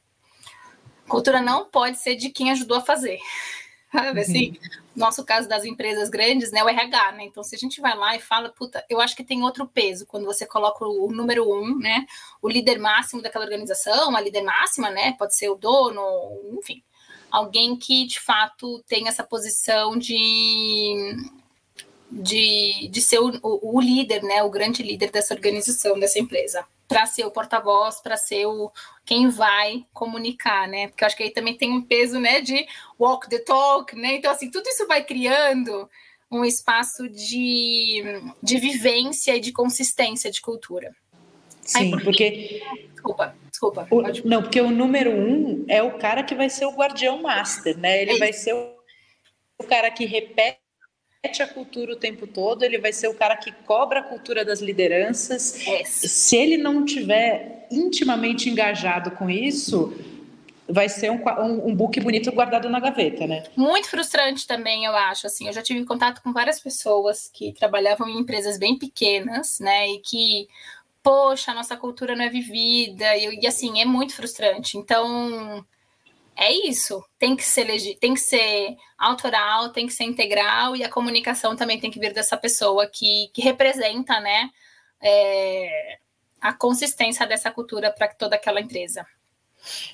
Cultura não pode ser de quem ajudou a fazer. Sabe, assim, uhum. nosso caso das empresas grandes, né, o RH, né, então se a gente vai lá e fala, puta, eu acho que tem outro peso, quando você coloca o, o número um, né, o líder máximo daquela organização, a líder máxima, né, pode ser o dono, enfim, alguém que, de fato, tem essa posição de de, de ser o, o, o, líder, né, o grande líder dessa organização, dessa empresa, para ser o porta-voz, para ser o quem vai comunicar, né? Porque eu acho que aí também tem um peso, né, de walk the talk, né? Então assim, tudo isso vai criando um espaço de, de vivência e de consistência de cultura. Sim, porque desculpa, desculpa. O, não, porque o número um é o cara que vai ser o guardião master, né? Ele é vai ser o, o cara que repete a cultura o tempo todo, ele vai ser o cara que cobra a cultura das lideranças. Se ele não tiver intimamente engajado com isso, vai ser um, um, um, book bonito guardado na gaveta, né? Muito frustrante também, eu acho. Assim, eu já tive contato com várias pessoas que trabalhavam em empresas bem pequenas, né? E que, poxa, a nossa cultura não é vivida, e, e assim, é muito frustrante. Então, é isso. Tem que ser legi tem que ser autoral, tem que ser integral e a comunicação também tem que vir dessa pessoa que, que representa, né, é, a consistência dessa cultura para toda aquela empresa.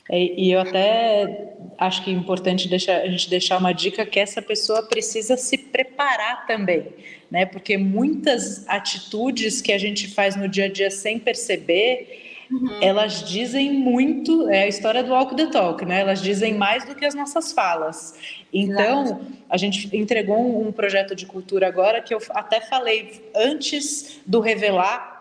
É, e eu até acho que é importante deixar, a gente deixar uma dica que essa pessoa precisa se preparar também, né? Porque muitas atitudes que a gente faz no dia a dia sem perceber Uhum. Elas dizem muito, é a história do walk the talk, né? Elas dizem mais do que as nossas falas. Então, Exato. a gente entregou um, um projeto de cultura agora que eu até falei antes do revelar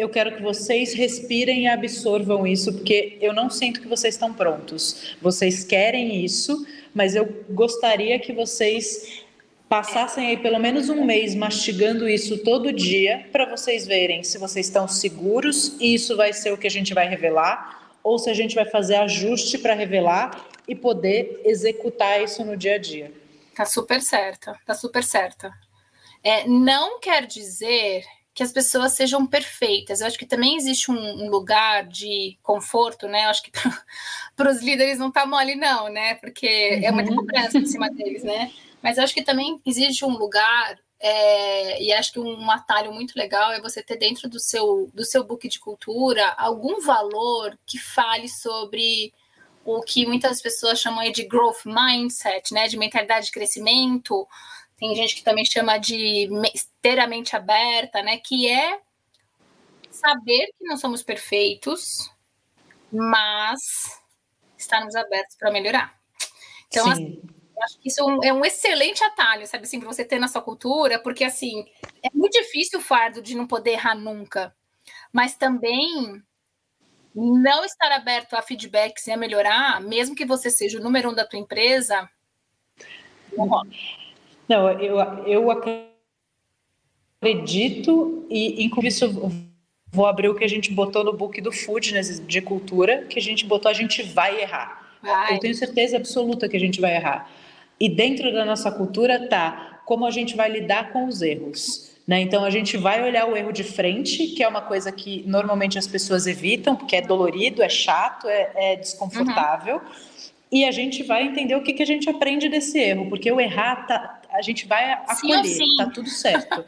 eu quero que vocês respirem e absorvam isso, porque eu não sinto que vocês estão prontos. Vocês querem isso, mas eu gostaria que vocês passassem aí pelo menos um mês mastigando isso todo dia para vocês verem se vocês estão seguros e isso vai ser o que a gente vai revelar ou se a gente vai fazer ajuste para revelar e poder executar isso no dia a dia. Tá super certa, tá super certa. É, não quer dizer que as pessoas sejam perfeitas. Eu acho que também existe um, um lugar de conforto, né? Eu acho que para os líderes não tá mole, não, né? Porque uhum. é muita uhum. cobrança em cima deles, né? Mas acho que também existe um lugar, é, e acho que um atalho muito legal é você ter dentro do seu, do seu book de cultura algum valor que fale sobre o que muitas pessoas chamam de growth mindset, né, de mentalidade de crescimento. Tem gente que também chama de ter a mente aberta, né, que é saber que não somos perfeitos, mas estarmos abertos para melhorar. Então, Sim. assim, acho que isso é um, é um excelente atalho, sabe, assim, para você ter na sua cultura, porque, assim, é muito difícil o fardo de não poder errar nunca, mas também não estar aberto a feedbacks e a melhorar, mesmo que você seja o número um da tua empresa, não Não, eu, eu acredito, e inclusive isso vou abrir o que a gente botou no book do Foodness de cultura, que a gente botou, a gente vai errar. Vai. Eu tenho certeza absoluta que a gente vai errar. E dentro da nossa cultura tá como a gente vai lidar com os erros. Né? Então a gente vai olhar o erro de frente, que é uma coisa que normalmente as pessoas evitam, porque é dolorido, é chato, é, é desconfortável. Uhum. E a gente vai entender o que, que a gente aprende desse erro, porque o errar tá, a gente vai acolher, sim, sim. tá tudo certo.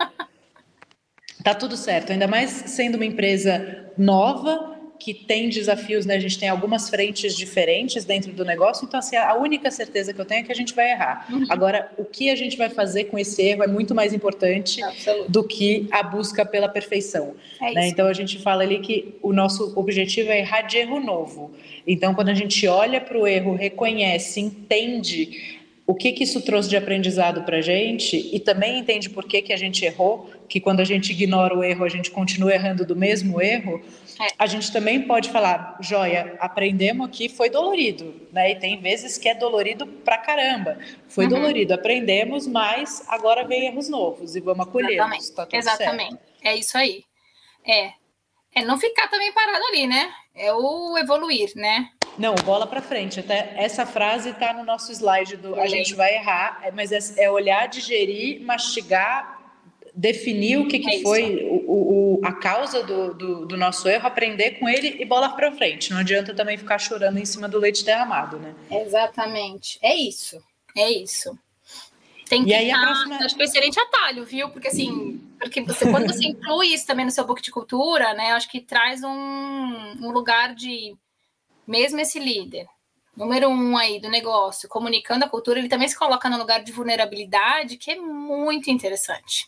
tá tudo certo, ainda mais sendo uma empresa nova, que tem desafios, né? A gente tem algumas frentes diferentes dentro do negócio, então assim, a única certeza que eu tenho é que a gente vai errar. Uhum. Agora, o que a gente vai fazer com esse erro é muito mais importante Absoluto. do que a busca pela perfeição. É né? Então a gente fala ali que o nosso objetivo é errar de erro novo. Então, quando a gente olha para o erro, reconhece, entende o que, que isso trouxe de aprendizado para a gente e também entende por que, que a gente errou, que quando a gente ignora o erro, a gente continua errando do mesmo erro, é. A gente também pode falar, joia, aprendemos aqui, foi dolorido, né? E tem vezes que é dolorido pra caramba. Foi uhum. dolorido, aprendemos, mas agora vem erros novos e vamos acolher. Exatamente. Tá Exatamente. É isso aí. É. É não ficar também parado ali, né? É o evoluir, né? Não, bola para frente. Até essa frase está no nosso slide do a gente vai errar, é, mas é, é olhar, digerir, mastigar, definir o que, que é foi o, o, a causa do, do, do, nosso erro, aprender com ele e bolar para frente. Não adianta também ficar chorando em cima do leite derramado, né? Exatamente. É isso. É isso. Tem que e aí a próxima... acho que é um excelente atalho, viu? Porque assim, porque você, quando você inclui isso também no seu book de cultura, né? Acho que traz um, um lugar de mesmo esse líder, número um aí do negócio, comunicando a cultura, ele também se coloca no lugar de vulnerabilidade, que é muito interessante.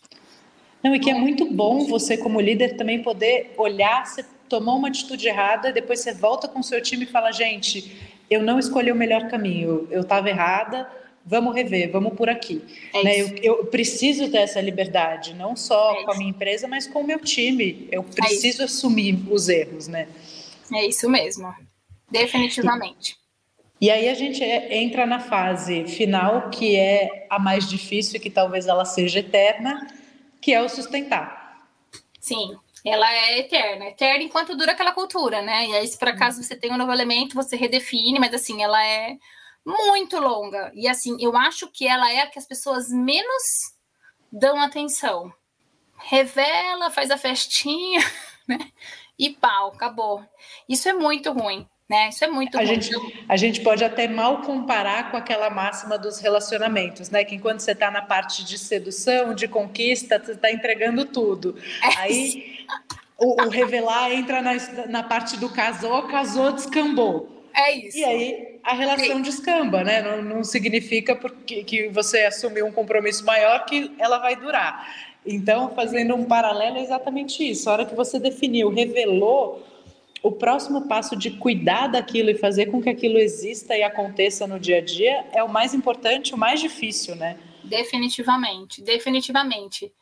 Não, e que é muito bom você, como líder, também poder olhar, você tomou uma atitude errada, depois você volta com o seu time e fala, gente, eu não escolhi o melhor caminho, eu estava errada, vamos rever, vamos por aqui. É né? eu, eu, preciso ter essa liberdade, não só é com a minha empresa, mas com o meu time. Eu é preciso é assumir os erros, né? É isso mesmo, definitivamente. E, e aí a gente é, entra na fase final, que é a mais difícil, que talvez ela seja eterna, que é o sustentar. Sim, ela é eterna, eterna enquanto dura aquela cultura, né? E aí, se por acaso você tem um novo elemento, você redefine, mas assim, ela é muito longa. E assim, eu acho que ela é a que as pessoas menos dão atenção. Revela, faz a festinha, né? E pau, acabou. Isso é muito ruim. Né? Isso é muito a ruim. gente A gente pode até mal comparar com aquela máxima dos relacionamentos, né? Que enquanto você está na parte de sedução, de conquista, você está entregando tudo. É. Aí o, o, revelar entra na, na parte do casou, casou, descambou. É isso. E aí a relação descamba, né? Não, não significa porque que você assumiu um compromisso maior que ela vai durar. Então, fazendo um paralelo, é exatamente isso. A hora que você definiu, revelou, o próximo passo de cuidar daquilo e fazer com que aquilo exista e aconteça no dia a dia é o mais importante, o mais difícil, né? Definitivamente, definitivamente.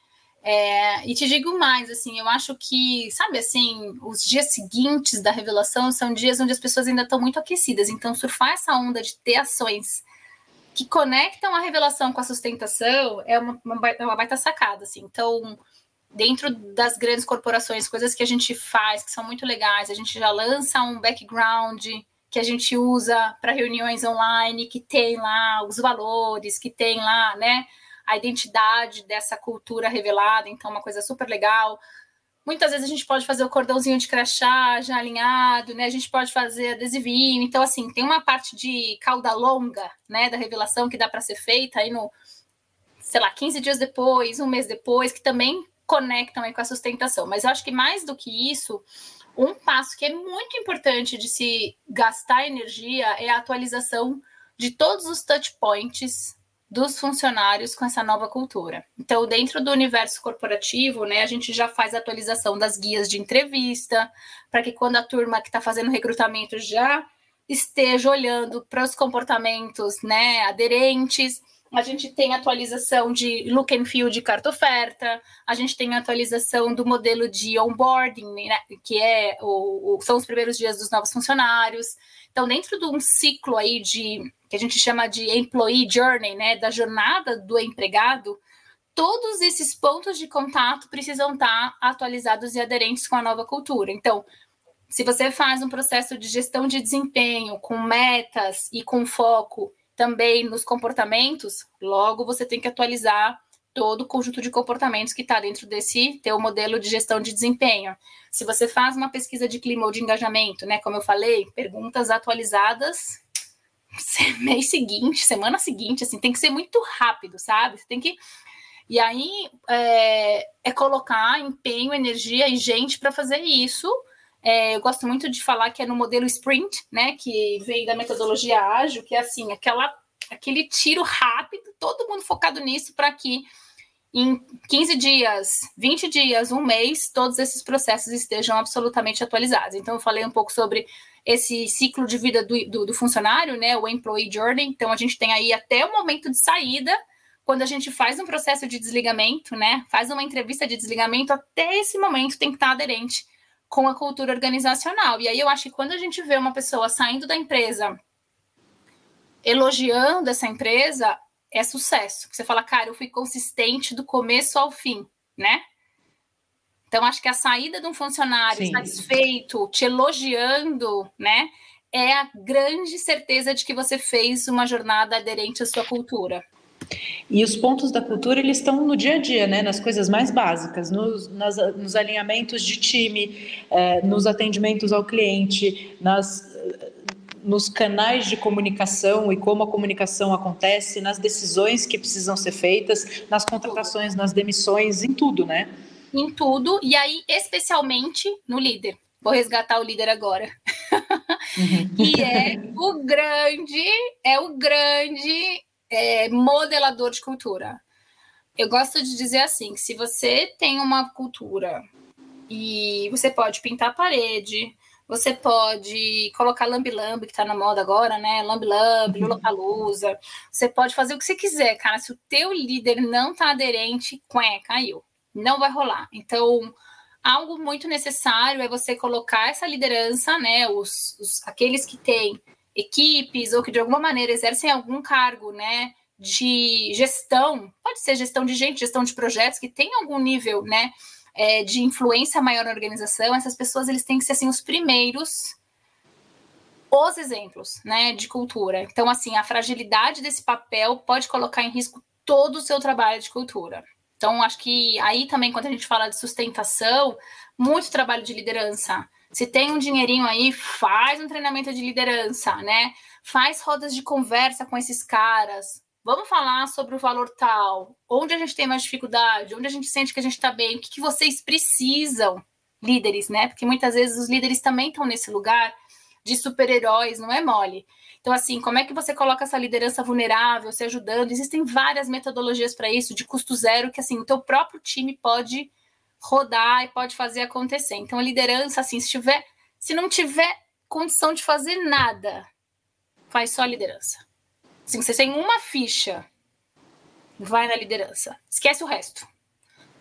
É, e te digo mais, assim, eu acho que, sabe assim, os dias seguintes da revelação são dias onde as pessoas ainda estão muito aquecidas. Então, surfar essa onda de ter ações que conectam a revelação com a sustentação é uma, uma, baita, uma baita sacada, assim. Então, dentro das grandes corporações, coisas que a gente faz que são muito legais, a gente já lança um background que a gente usa para reuniões online, que tem lá os valores, que tem lá, né? A identidade dessa cultura revelada, então uma coisa super legal. Muitas vezes a gente pode fazer o cordãozinho de crachá já alinhado, né? A gente pode fazer adesivinho. Então, assim, tem uma parte de cauda longa, né, da revelação que dá para ser feita aí no, sei lá, 15 dias depois, um mês depois, que também conectam aí com a sustentação. Mas eu acho que mais do que isso, um passo que é muito importante de se gastar energia é a atualização de todos os touch points dos funcionários com essa nova cultura. Então, dentro do universo corporativo, né, a gente já faz a atualização das guias de entrevista, para que quando a turma que está fazendo recrutamento já esteja olhando para os comportamentos né, aderentes. A gente tem atualização de look and feel de carta oferta, a gente tem atualização do modelo de onboarding, né, que é o, o, são os primeiros dias dos novos funcionários. Então, dentro de um ciclo aí de que a gente chama de employee journey, né, da jornada do empregado, todos esses pontos de contato precisam estar atualizados e aderentes com a nova cultura. Então, se você faz um processo de gestão de desempenho com metas e com foco também nos comportamentos, logo você tem que atualizar todo o conjunto de comportamentos que está dentro desse teu modelo de gestão de desempenho. Se você faz uma pesquisa de clima ou de engajamento, né, como eu falei, perguntas atualizadas mês seguinte, semana seguinte, assim, tem que ser muito rápido, sabe? Você tem que. E aí é, é colocar empenho, energia e gente para fazer isso. É, eu gosto muito de falar que é no modelo sprint, né? Que vem da metodologia ágil, que é assim, aquela, aquele tiro rápido, todo mundo focado nisso para que em 15 dias, 20 dias, um mês, todos esses processos estejam absolutamente atualizados. Então, eu falei um pouco sobre esse ciclo de vida do, do, do, funcionário, né, o employee journey. Então, a gente tem aí até o momento de saída, quando a gente faz um processo de desligamento, né, faz uma entrevista de desligamento, até esse momento tem que estar aderente com a cultura organizacional. E aí eu acho que quando a gente vê uma pessoa saindo da empresa, elogiando essa empresa, é sucesso. Você fala, cara, eu fui consistente do começo ao fim, né? Então, acho que a saída de um funcionário Sim. satisfeito, te elogiando, né? É a grande certeza de que você fez uma jornada aderente à sua cultura. E os pontos da cultura, eles estão no dia a dia, né? nas coisas mais básicas, nos, nas, nos alinhamentos de time, eh, nos atendimentos ao cliente, nas, nos canais de comunicação e como a comunicação acontece, nas decisões que precisam ser feitas, nas contratações, nas demissões, em tudo, né? Em tudo, e aí especialmente no líder. Vou resgatar o líder agora. Uhum. que é o grande, é o grande é, modelador de cultura. Eu gosto de dizer assim: se você tem uma cultura e você pode pintar a parede, você pode colocar lambi-lambi, que tá na moda agora, né? Lambi-lambi, uhum. Lula Você pode fazer o que você quiser, cara. Se o teu líder não tá aderente, quê, caiu. Não vai rolar. Então, algo muito necessário é você colocar essa liderança, né? Os, os aqueles que têm equipes ou que de alguma maneira exercem algum cargo, né, de gestão, pode ser gestão de gente, gestão de projetos que tem algum nível, né, é, de influência maior na organização, essas pessoas eles têm que ser assim os primeiros os exemplos, né, de cultura. Então, assim, a fragilidade desse papel pode colocar em risco todo o seu trabalho de cultura. Então, acho que aí também, quando a gente fala de sustentação, muito trabalho de liderança. Se tem um dinheirinho aí, faz um treinamento de liderança, né? Faz rodas de conversa com esses caras. Vamos falar sobre o valor tal, onde a gente tem mais dificuldade, onde a gente sente que a gente está bem, o que, que vocês precisam, líderes, né? Porque muitas vezes os líderes também estão nesse lugar de super-heróis, não é mole. Então, assim, como é que você coloca essa liderança vulnerável, se ajudando? Existem várias metodologias para isso, de custo zero, que assim, o teu próprio time pode rodar e pode fazer acontecer. Então, a liderança, assim, se tiver, se não tiver condição de fazer nada, faz só a liderança. Assim, você tem uma ficha, vai na liderança. Esquece o resto.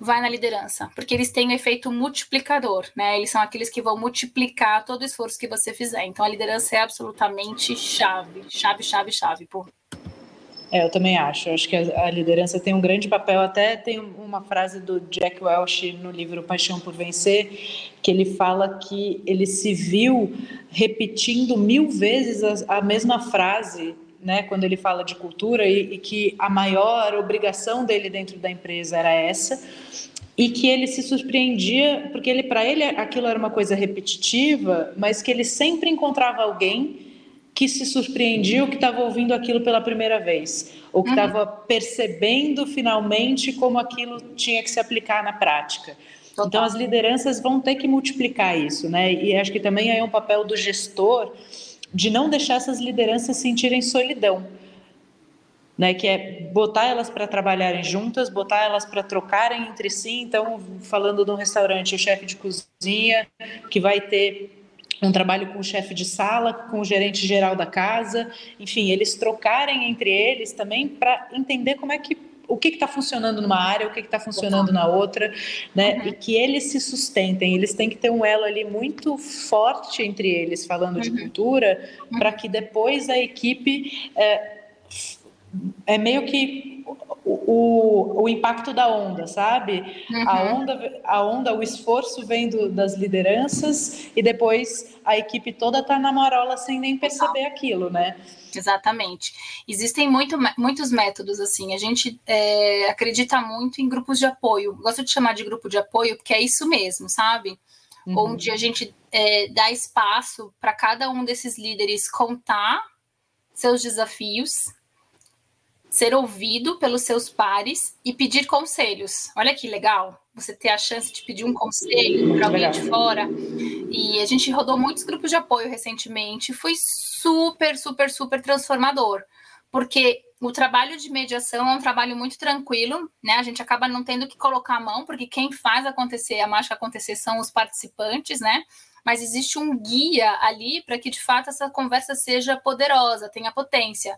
Vai na liderança, porque eles têm um efeito multiplicador, né? Eles são aqueles que vão multiplicar todo o esforço que você fizer. Então a liderança é absolutamente chave, chave, chave, chave. Por é, eu também acho. Eu acho que a, a, liderança tem um grande papel. Até tem uma frase do Jack Welch no livro Paixão por Vencer, que ele fala que ele se viu repetindo mil vezes a, a mesma frase. Né, quando ele fala de cultura e, e que a maior obrigação dele dentro da empresa era essa e que ele se surpreendia porque ele para ele aquilo era uma coisa repetitiva, mas que ele sempre encontrava alguém que se surpreendia ou que estava ouvindo aquilo pela primeira vez, ou que estava uhum. percebendo finalmente como aquilo tinha que se aplicar na prática. Total. Então, as lideranças vão ter que multiplicar isso, né? E acho que também é um papel do gestor de não deixar essas lideranças sentirem solidão. Né, que é botar elas para trabalharem juntas, botar elas para trocarem entre si. Então, falando de um restaurante, o chefe de cozinha, que vai ter um trabalho com o chefe de sala, com o gerente geral da casa, enfim, eles trocarem entre eles também para entender como é que o que está funcionando numa área, o que está funcionando na outra, né? Uhum. E que eles se sustentem. Eles têm que ter um elo ali muito forte entre eles, falando uhum. de cultura, uhum. para que depois a equipe é, é meio que o, o impacto da onda, sabe? Uhum. A onda, a onda, o esforço vem do, das lideranças e depois a equipe toda está na marola sem nem perceber aquilo, né? Exatamente. Existem muito, muitos métodos assim. A gente é, acredita muito em grupos de apoio. Gosto de chamar de grupo de apoio porque é isso mesmo, sabe? Uhum. Onde a gente é, dá espaço para cada um desses líderes contar seus desafios ser ouvido pelos seus pares e pedir conselhos. Olha que legal, você ter a chance de pedir um conselho para alguém de fora. E a gente rodou muitos grupos de apoio recentemente, foi super, super, super transformador, porque o trabalho de mediação é um trabalho muito tranquilo, né? A gente acaba não tendo que colocar a mão, porque quem faz acontecer, a mágica acontecer são os participantes, né? Mas existe um guia ali para que de fato essa conversa seja poderosa, tenha potência.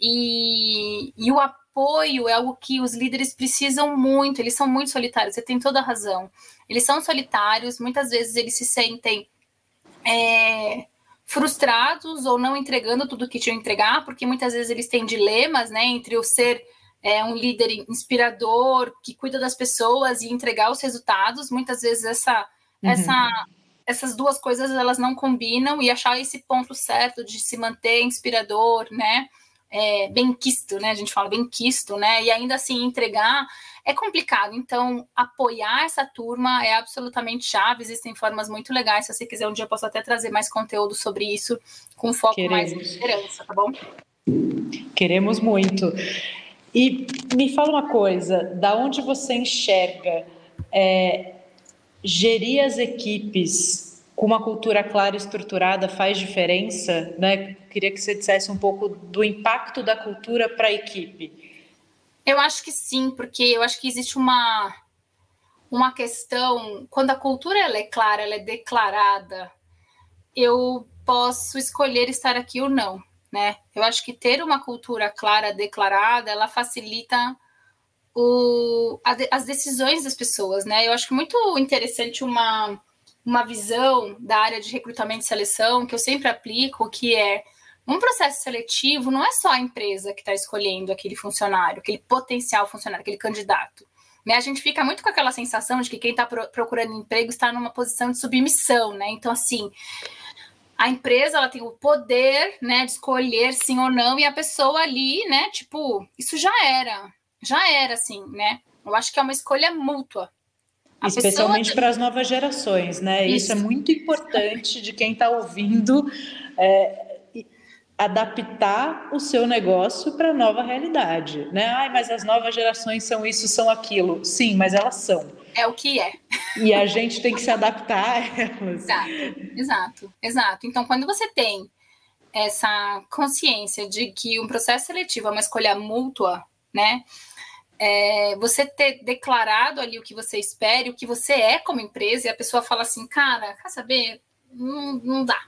E, e o apoio é algo que os líderes precisam muito, eles são muito solitários, você tem toda a razão. Eles são solitários, muitas vezes eles se sentem é, frustrados ou não entregando tudo que tinham entregar, porque muitas vezes eles têm dilemas, né, entre o ser é, um líder inspirador, que cuida das pessoas e entregar os resultados. Muitas vezes essa, uhum. essa, essas duas coisas elas não combinam e achar esse ponto certo de se manter inspirador, né? é, bem quisto, né? A gente fala bem quisto, né? E ainda assim entregar é complicado. Então, apoiar essa turma é absolutamente chave. Existem formas muito legais. Se você quiser, um dia eu posso até trazer mais conteúdo sobre isso, com foco Queremos. mais em liderança, tá bom? Queremos muito. E me fala uma coisa, da onde você enxerga é, gerir as equipes com uma cultura clara e estruturada faz diferença, né? Queria que você dissesse um pouco do impacto da cultura para a equipe. Eu acho que sim, porque eu acho que existe uma uma questão quando a cultura ela é clara, ela é declarada, eu posso escolher estar aqui ou não, né? Eu acho que ter uma cultura clara, declarada, ela facilita o, a, as decisões das pessoas, né? Eu acho muito interessante uma uma visão da área de recrutamento e seleção que eu sempre aplico, que é um processo seletivo não é só a empresa que está escolhendo aquele funcionário, aquele potencial funcionário, aquele candidato. Né? A gente fica muito com aquela sensação de que quem está procurando emprego está numa posição de submissão, né? Então, assim, a empresa ela tem o poder né, de escolher sim ou não, e a pessoa ali, né, tipo, isso já era, já era assim, né? Eu acho que é uma escolha mútua. Especialmente pessoa... para as novas gerações, né? Isso, Isso é muito importante de quem está ouvindo é, adaptar o seu negócio para a nova realidade, né? Ai, mas as novas gerações são isso, são aquilo. Sim, mas elas são. É o que é. E a gente tem que se adaptar a elas. Exato, exato, exato. Então, quando você tem essa consciência de que um processo seletivo é uma escolha mútua, né? É, você ter declarado ali o que você espera, o que você é como empresa, e a pessoa fala assim, cara, quer saber? Não, não dá.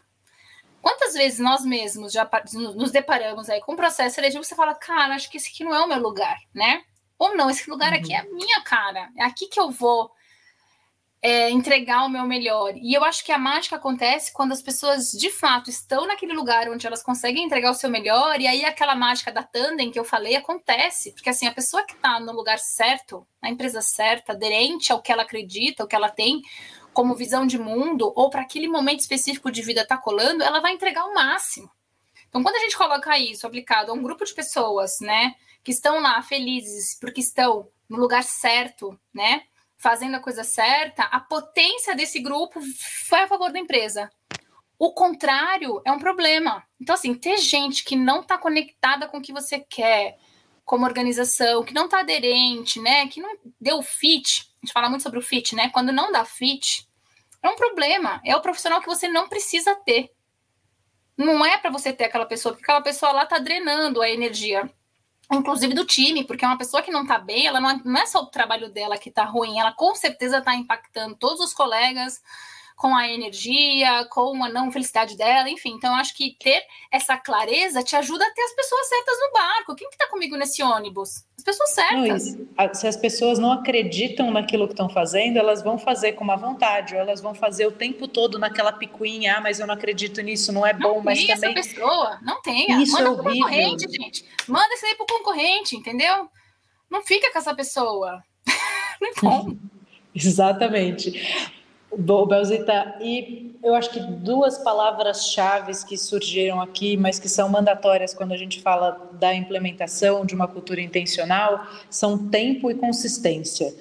Quantas vezes nós mesmos já nos deparamos aí com um processo seletivo, você fala, cara, acho que esse aqui não é o meu lugar, né? Ou não, esse lugar uhum. aqui é a minha cara, é aqui que eu vou é, entregar o meu melhor. E eu acho que a mágica acontece quando as pessoas de fato estão naquele lugar onde elas conseguem entregar o seu melhor, e aí aquela mágica da tandem que eu falei acontece. Porque assim, a pessoa que está no lugar certo, na empresa certa, aderente ao que ela acredita, ao que ela tem como visão de mundo, ou para aquele momento específico de vida tá colando, ela vai entregar o máximo. Então, quando a gente coloca isso aplicado a um grupo de pessoas, né, que estão lá felizes porque estão no lugar certo, né, fazendo a coisa certa, a potência desse grupo foi a favor da empresa. O contrário é um problema. Então, assim, ter gente que não está conectada com o que você quer como organização, que não está aderente, né? Que não deu fit. A gente fala muito sobre o fit, né? Quando não dá fit, é um problema. É o profissional que você não precisa ter. Não é para você ter aquela pessoa, porque aquela pessoa lá está drenando a energia inclusive do time, porque é uma pessoa que não está bem, ela não é, não é, só o trabalho dela que está ruim, ela com certeza está impactando todos os colegas com a energia, com a não felicidade dela, enfim. Então, eu acho que ter essa clareza te ajuda a ter as pessoas certas no barco. Quem que está comigo nesse ônibus? As pessoas certas. Não, se as pessoas não acreditam naquilo que estão fazendo, elas vão fazer com uma vontade, ou elas vão fazer o tempo todo naquela picuinha, ah, mas eu não acredito nisso, não é não bom, mas também... essa pessoa, não tenha. Isso Manda é horrível. concorrente, gente. Manda isso aí pro concorrente, entendeu? Não fica com essa pessoa. não é bom. Exatamente. Bom, Belzita, e eu acho que duas palavras-chave que surgiram aqui, mas que são mandatórias quando a gente fala da implementação de uma cultura intencional, são tempo e consistência.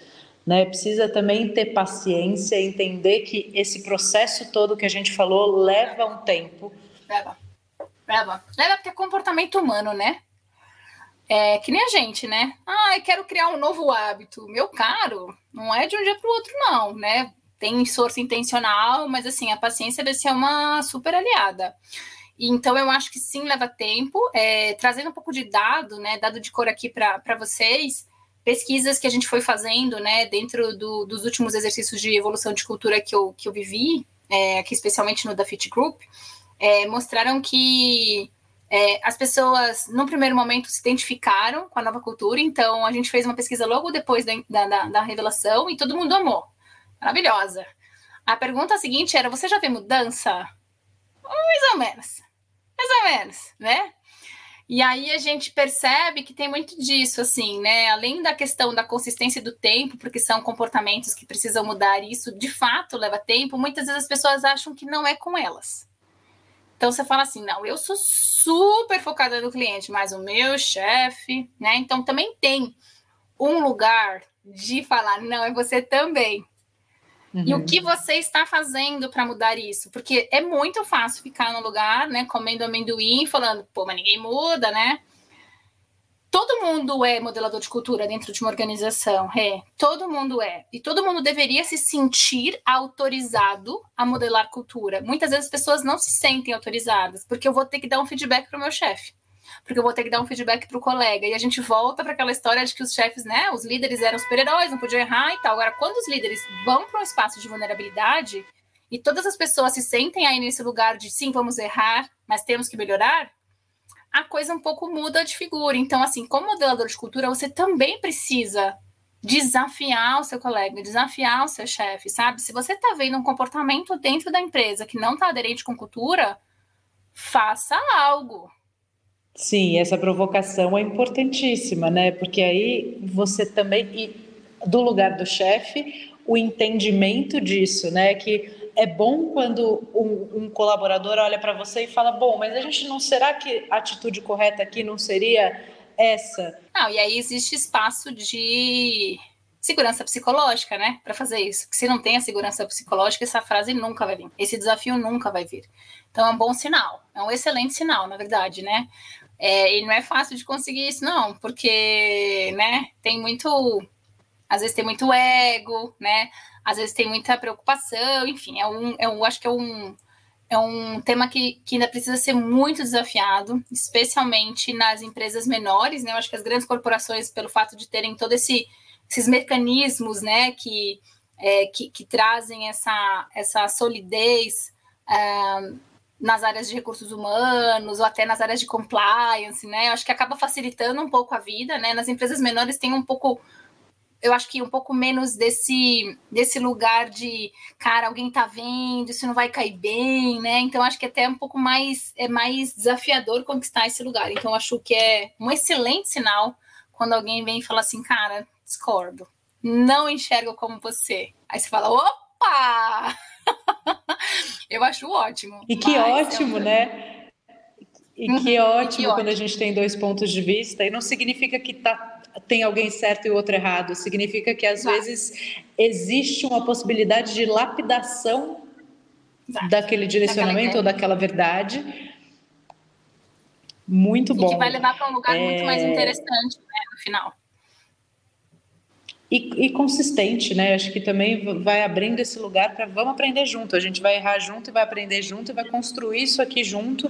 Né? Precisa também ter paciência, entender que esse processo todo que a gente falou leva um tempo. Leva, leva, leva porque é comportamento humano, né? É que nem a gente, né? Ah, eu quero criar um novo hábito. Meu caro, não é de um dia para o outro, não, né? Tem esforço intencional, mas assim, a paciência deve ser uma super aliada. Então, eu acho que sim, leva tempo. É, trazendo um pouco de dado, né, dado de cor aqui para vocês, pesquisas que a gente foi fazendo, né, dentro do, dos últimos exercícios de evolução de cultura que eu, que eu vivi, é, aqui especialmente no da Fit Group, é, mostraram que é, as pessoas, no primeiro momento, se identificaram com a nova cultura. Então, a gente fez uma pesquisa logo depois da, da, da revelação e todo mundo amou maravilhosa. A pergunta seguinte era: você já vê mudança? Mais ou menos. Mais ou menos, né? E aí a gente percebe que tem muito disso, assim, né? Além da questão da consistência do tempo, porque são comportamentos que precisam mudar, e isso de fato leva tempo, muitas vezes as pessoas acham que não é com elas. Então você fala assim, não, eu sou super focada no cliente, mas o meu chefe, né? Então também tem um lugar de falar, não, é você também. Uhum. E o uhum. que você está fazendo para mudar isso? Porque é muito fácil ficar no lugar, né, comendo amendoim, falando, pô, mas ninguém muda, né? Todo mundo é modelador de cultura dentro de uma organização, é. Todo mundo é. E todo mundo deveria se sentir autorizado a modelar cultura. Muitas vezes as pessoas não se sentem autorizadas, porque eu vou ter que dar um feedback para o meu chefe porque eu vou ter que dar um feedback para o colega. E a gente volta para aquela história de que os chefes, né, os líderes eram super-heróis, não podiam errar e tal. Agora, quando os líderes vão para um espaço de vulnerabilidade e todas as pessoas se sentem aí nesse lugar de sim, vamos errar, mas temos que melhorar, a coisa um pouco muda de figura. Então, assim, como modelador de cultura, você também precisa desafiar o seu colega, desafiar o seu chefe, sabe? Se você está vendo um comportamento dentro da empresa que não está aderente com cultura, faça algo. Sim, essa provocação é importantíssima, né? Porque aí você também, e do lugar do chefe, o entendimento disso, né? Que é bom quando um, um colaborador olha para você e fala: bom, mas a gente não será que a atitude correta aqui não seria essa? Não, e aí existe espaço de segurança psicológica, né, para fazer isso. Porque se não tem a segurança psicológica, essa frase nunca vai vir. Esse desafio nunca vai vir. Então é um bom sinal, é um excelente sinal, na verdade, né? É, e não é fácil de conseguir isso, não, porque, né, tem muito. Às vezes tem muito ego, né? Às vezes tem muita preocupação, enfim, é um, é um acho que é um, é um tema que, que ainda precisa ser muito desafiado, especialmente nas empresas menores, né? Eu acho que as grandes corporações, pelo fato de terem todos esse, esses mecanismos, né, que, é, que, que, trazem essa, essa solidez. Uh, nas áreas de recursos humanos ou até nas áreas de compliance, né? Eu acho que acaba facilitando um pouco a vida, né? Nas empresas menores tem um pouco eu acho que um pouco menos desse desse lugar de cara, alguém tá vendo, isso não vai cair bem, né? Então acho que até um pouco mais é mais desafiador conquistar esse lugar. Então acho que é um excelente sinal quando alguém vem e fala assim, cara, discordo. Não enxergo como você. Aí você fala, opa! eu acho ótimo. E que ótimo, é um... né? E uhum, que ótimo que quando ótimo. a gente tem dois pontos de vista, e não significa que tá, tem alguém certo e o outro errado, significa que às tá. vezes existe uma possibilidade de lapidação tá. daquele direcionamento daquela ou daquela verdade. Muito bom. E que vai levar para um lugar é... muito mais é. interessante né, no final. E, e, consistente, né? Acho que também vai abrindo esse lugar para vamos aprender junto. A gente vai errar junto e vai aprender junto e vai construir isso aqui junto,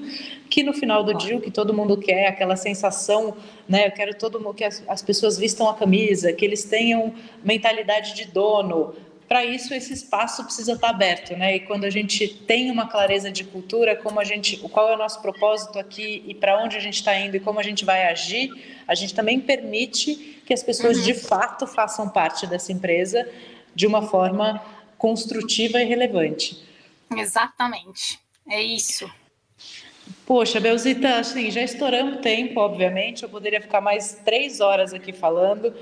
que no final do dia o que todo mundo quer, aquela sensação, né? Eu quero todo mundo que as, as pessoas vistam a camisa, que eles tenham mentalidade de dono, para isso esse espaço precisa estar aberto, né? E quando a gente tem uma clareza de cultura, como a gente, qual é o nosso propósito aqui e para onde a gente está indo e como a gente vai agir, a gente também permite que as pessoas uhum. de fato façam parte dessa empresa de uma forma construtiva e relevante. Exatamente, é isso. Poxa, Belzita, assim, já estouramos tempo, obviamente. Eu poderia ficar mais três horas aqui falando.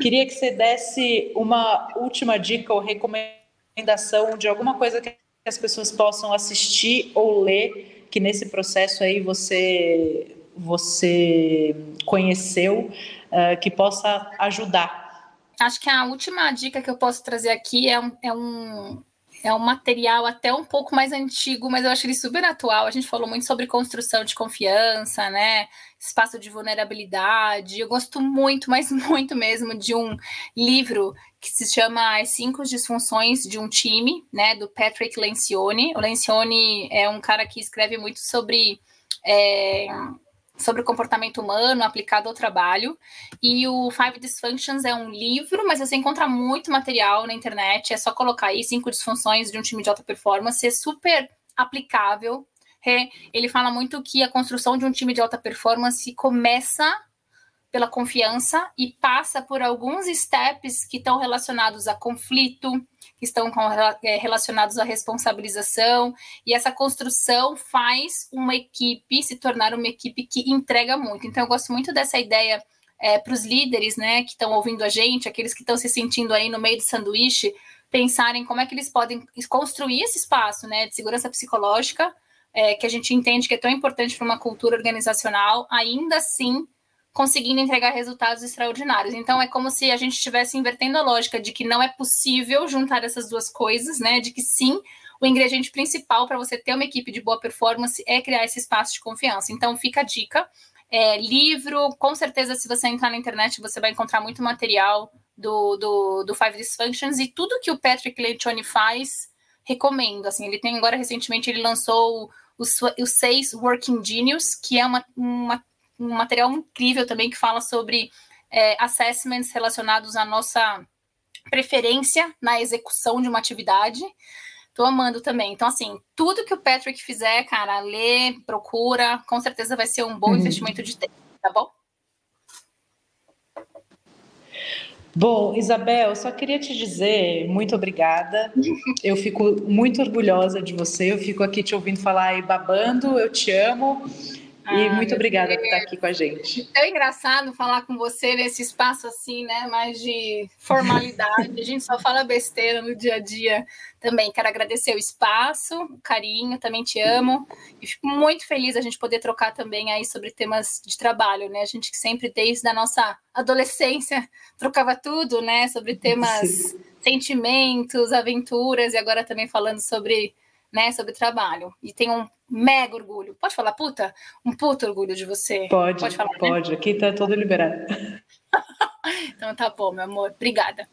Queria que você desse uma última dica ou recomendação de alguma coisa que as pessoas possam assistir ou ler, que nesse processo aí você, você conheceu, uh, que possa ajudar. Acho que a última dica que eu posso trazer aqui é um, é um é um material até um pouco mais antigo, mas eu acho ele super atual. A gente falou muito sobre construção de confiança, né? Espaço de vulnerabilidade. Eu gosto muito, mas muito mesmo, de um livro que se chama As Cinco Disfunções de um Time, né? Do Patrick Lencioni. O Lencioni é um cara que escreve muito sobre. É, sobre o comportamento humano aplicado ao trabalho. E o Five Dysfunctions é um livro, mas você encontra muito material na internet. É só colocar aí cinco disfunções de um time de alta performance. É super aplicável. É, ele fala muito que a construção de um time de alta performance começa pela confiança e passa por alguns steps que estão relacionados a conflito, que estão é, relacionados à responsabilização, e essa construção faz uma equipe se tornar uma equipe que entrega muito. Então, eu gosto muito dessa ideia é, para os líderes, né, que estão ouvindo a gente, aqueles que estão se sentindo aí no meio do sanduíche, pensarem como é que eles podem construir esse espaço, né, de segurança psicológica, é, que a gente entende que é tão importante para uma cultura organizacional, ainda assim conseguindo entregar resultados extraordinários. Então é como se a gente estivesse invertendo a lógica de que não é possível juntar essas duas coisas, né? De que sim, o ingrediente principal para você ter uma equipe de boa performance é criar esse espaço de confiança. Então fica a dica. É, livro, com certeza, se você entrar na internet, você vai encontrar muito material do, do, do Five Dysfunctions e tudo que o Patrick Lencioni faz, recomendo. Assim, ele tem agora recentemente ele lançou os, os seis Working Genius, que é uma, uma um material incrível também que fala sobre é, assessments relacionados à nossa preferência na execução de uma atividade. Tô amando também. Então, assim, tudo que o Patrick fizer, cara, lê, procura, com certeza vai ser um bom uhum. investimento de tempo, tá bom? Bom, Isabel, só queria te dizer muito obrigada. Eu fico muito orgulhosa de você. Eu fico aqui te ouvindo falar e babando. Eu te amo. E ah, muito obrigada Deus. por estar aqui com a gente. É engraçado falar com você nesse espaço assim, né? Mais de formalidade. a gente só fala besteira no dia a dia também. Quero agradecer o espaço, o carinho, também te amo. E fico muito feliz a gente poder trocar também aí sobre temas de trabalho, né? A gente que sempre, desde a nossa adolescência, trocava tudo, né? Sobre temas, Sim. sentimentos, aventuras, e agora também falando sobre né, sobre trabalho. E tem um mega orgulho. Pode falar puta? Um puta orgulho de você. Pode, pode. Falar, né? pode. Né? Aqui tá todo liberado. então tá bom, meu amor. Obrigada.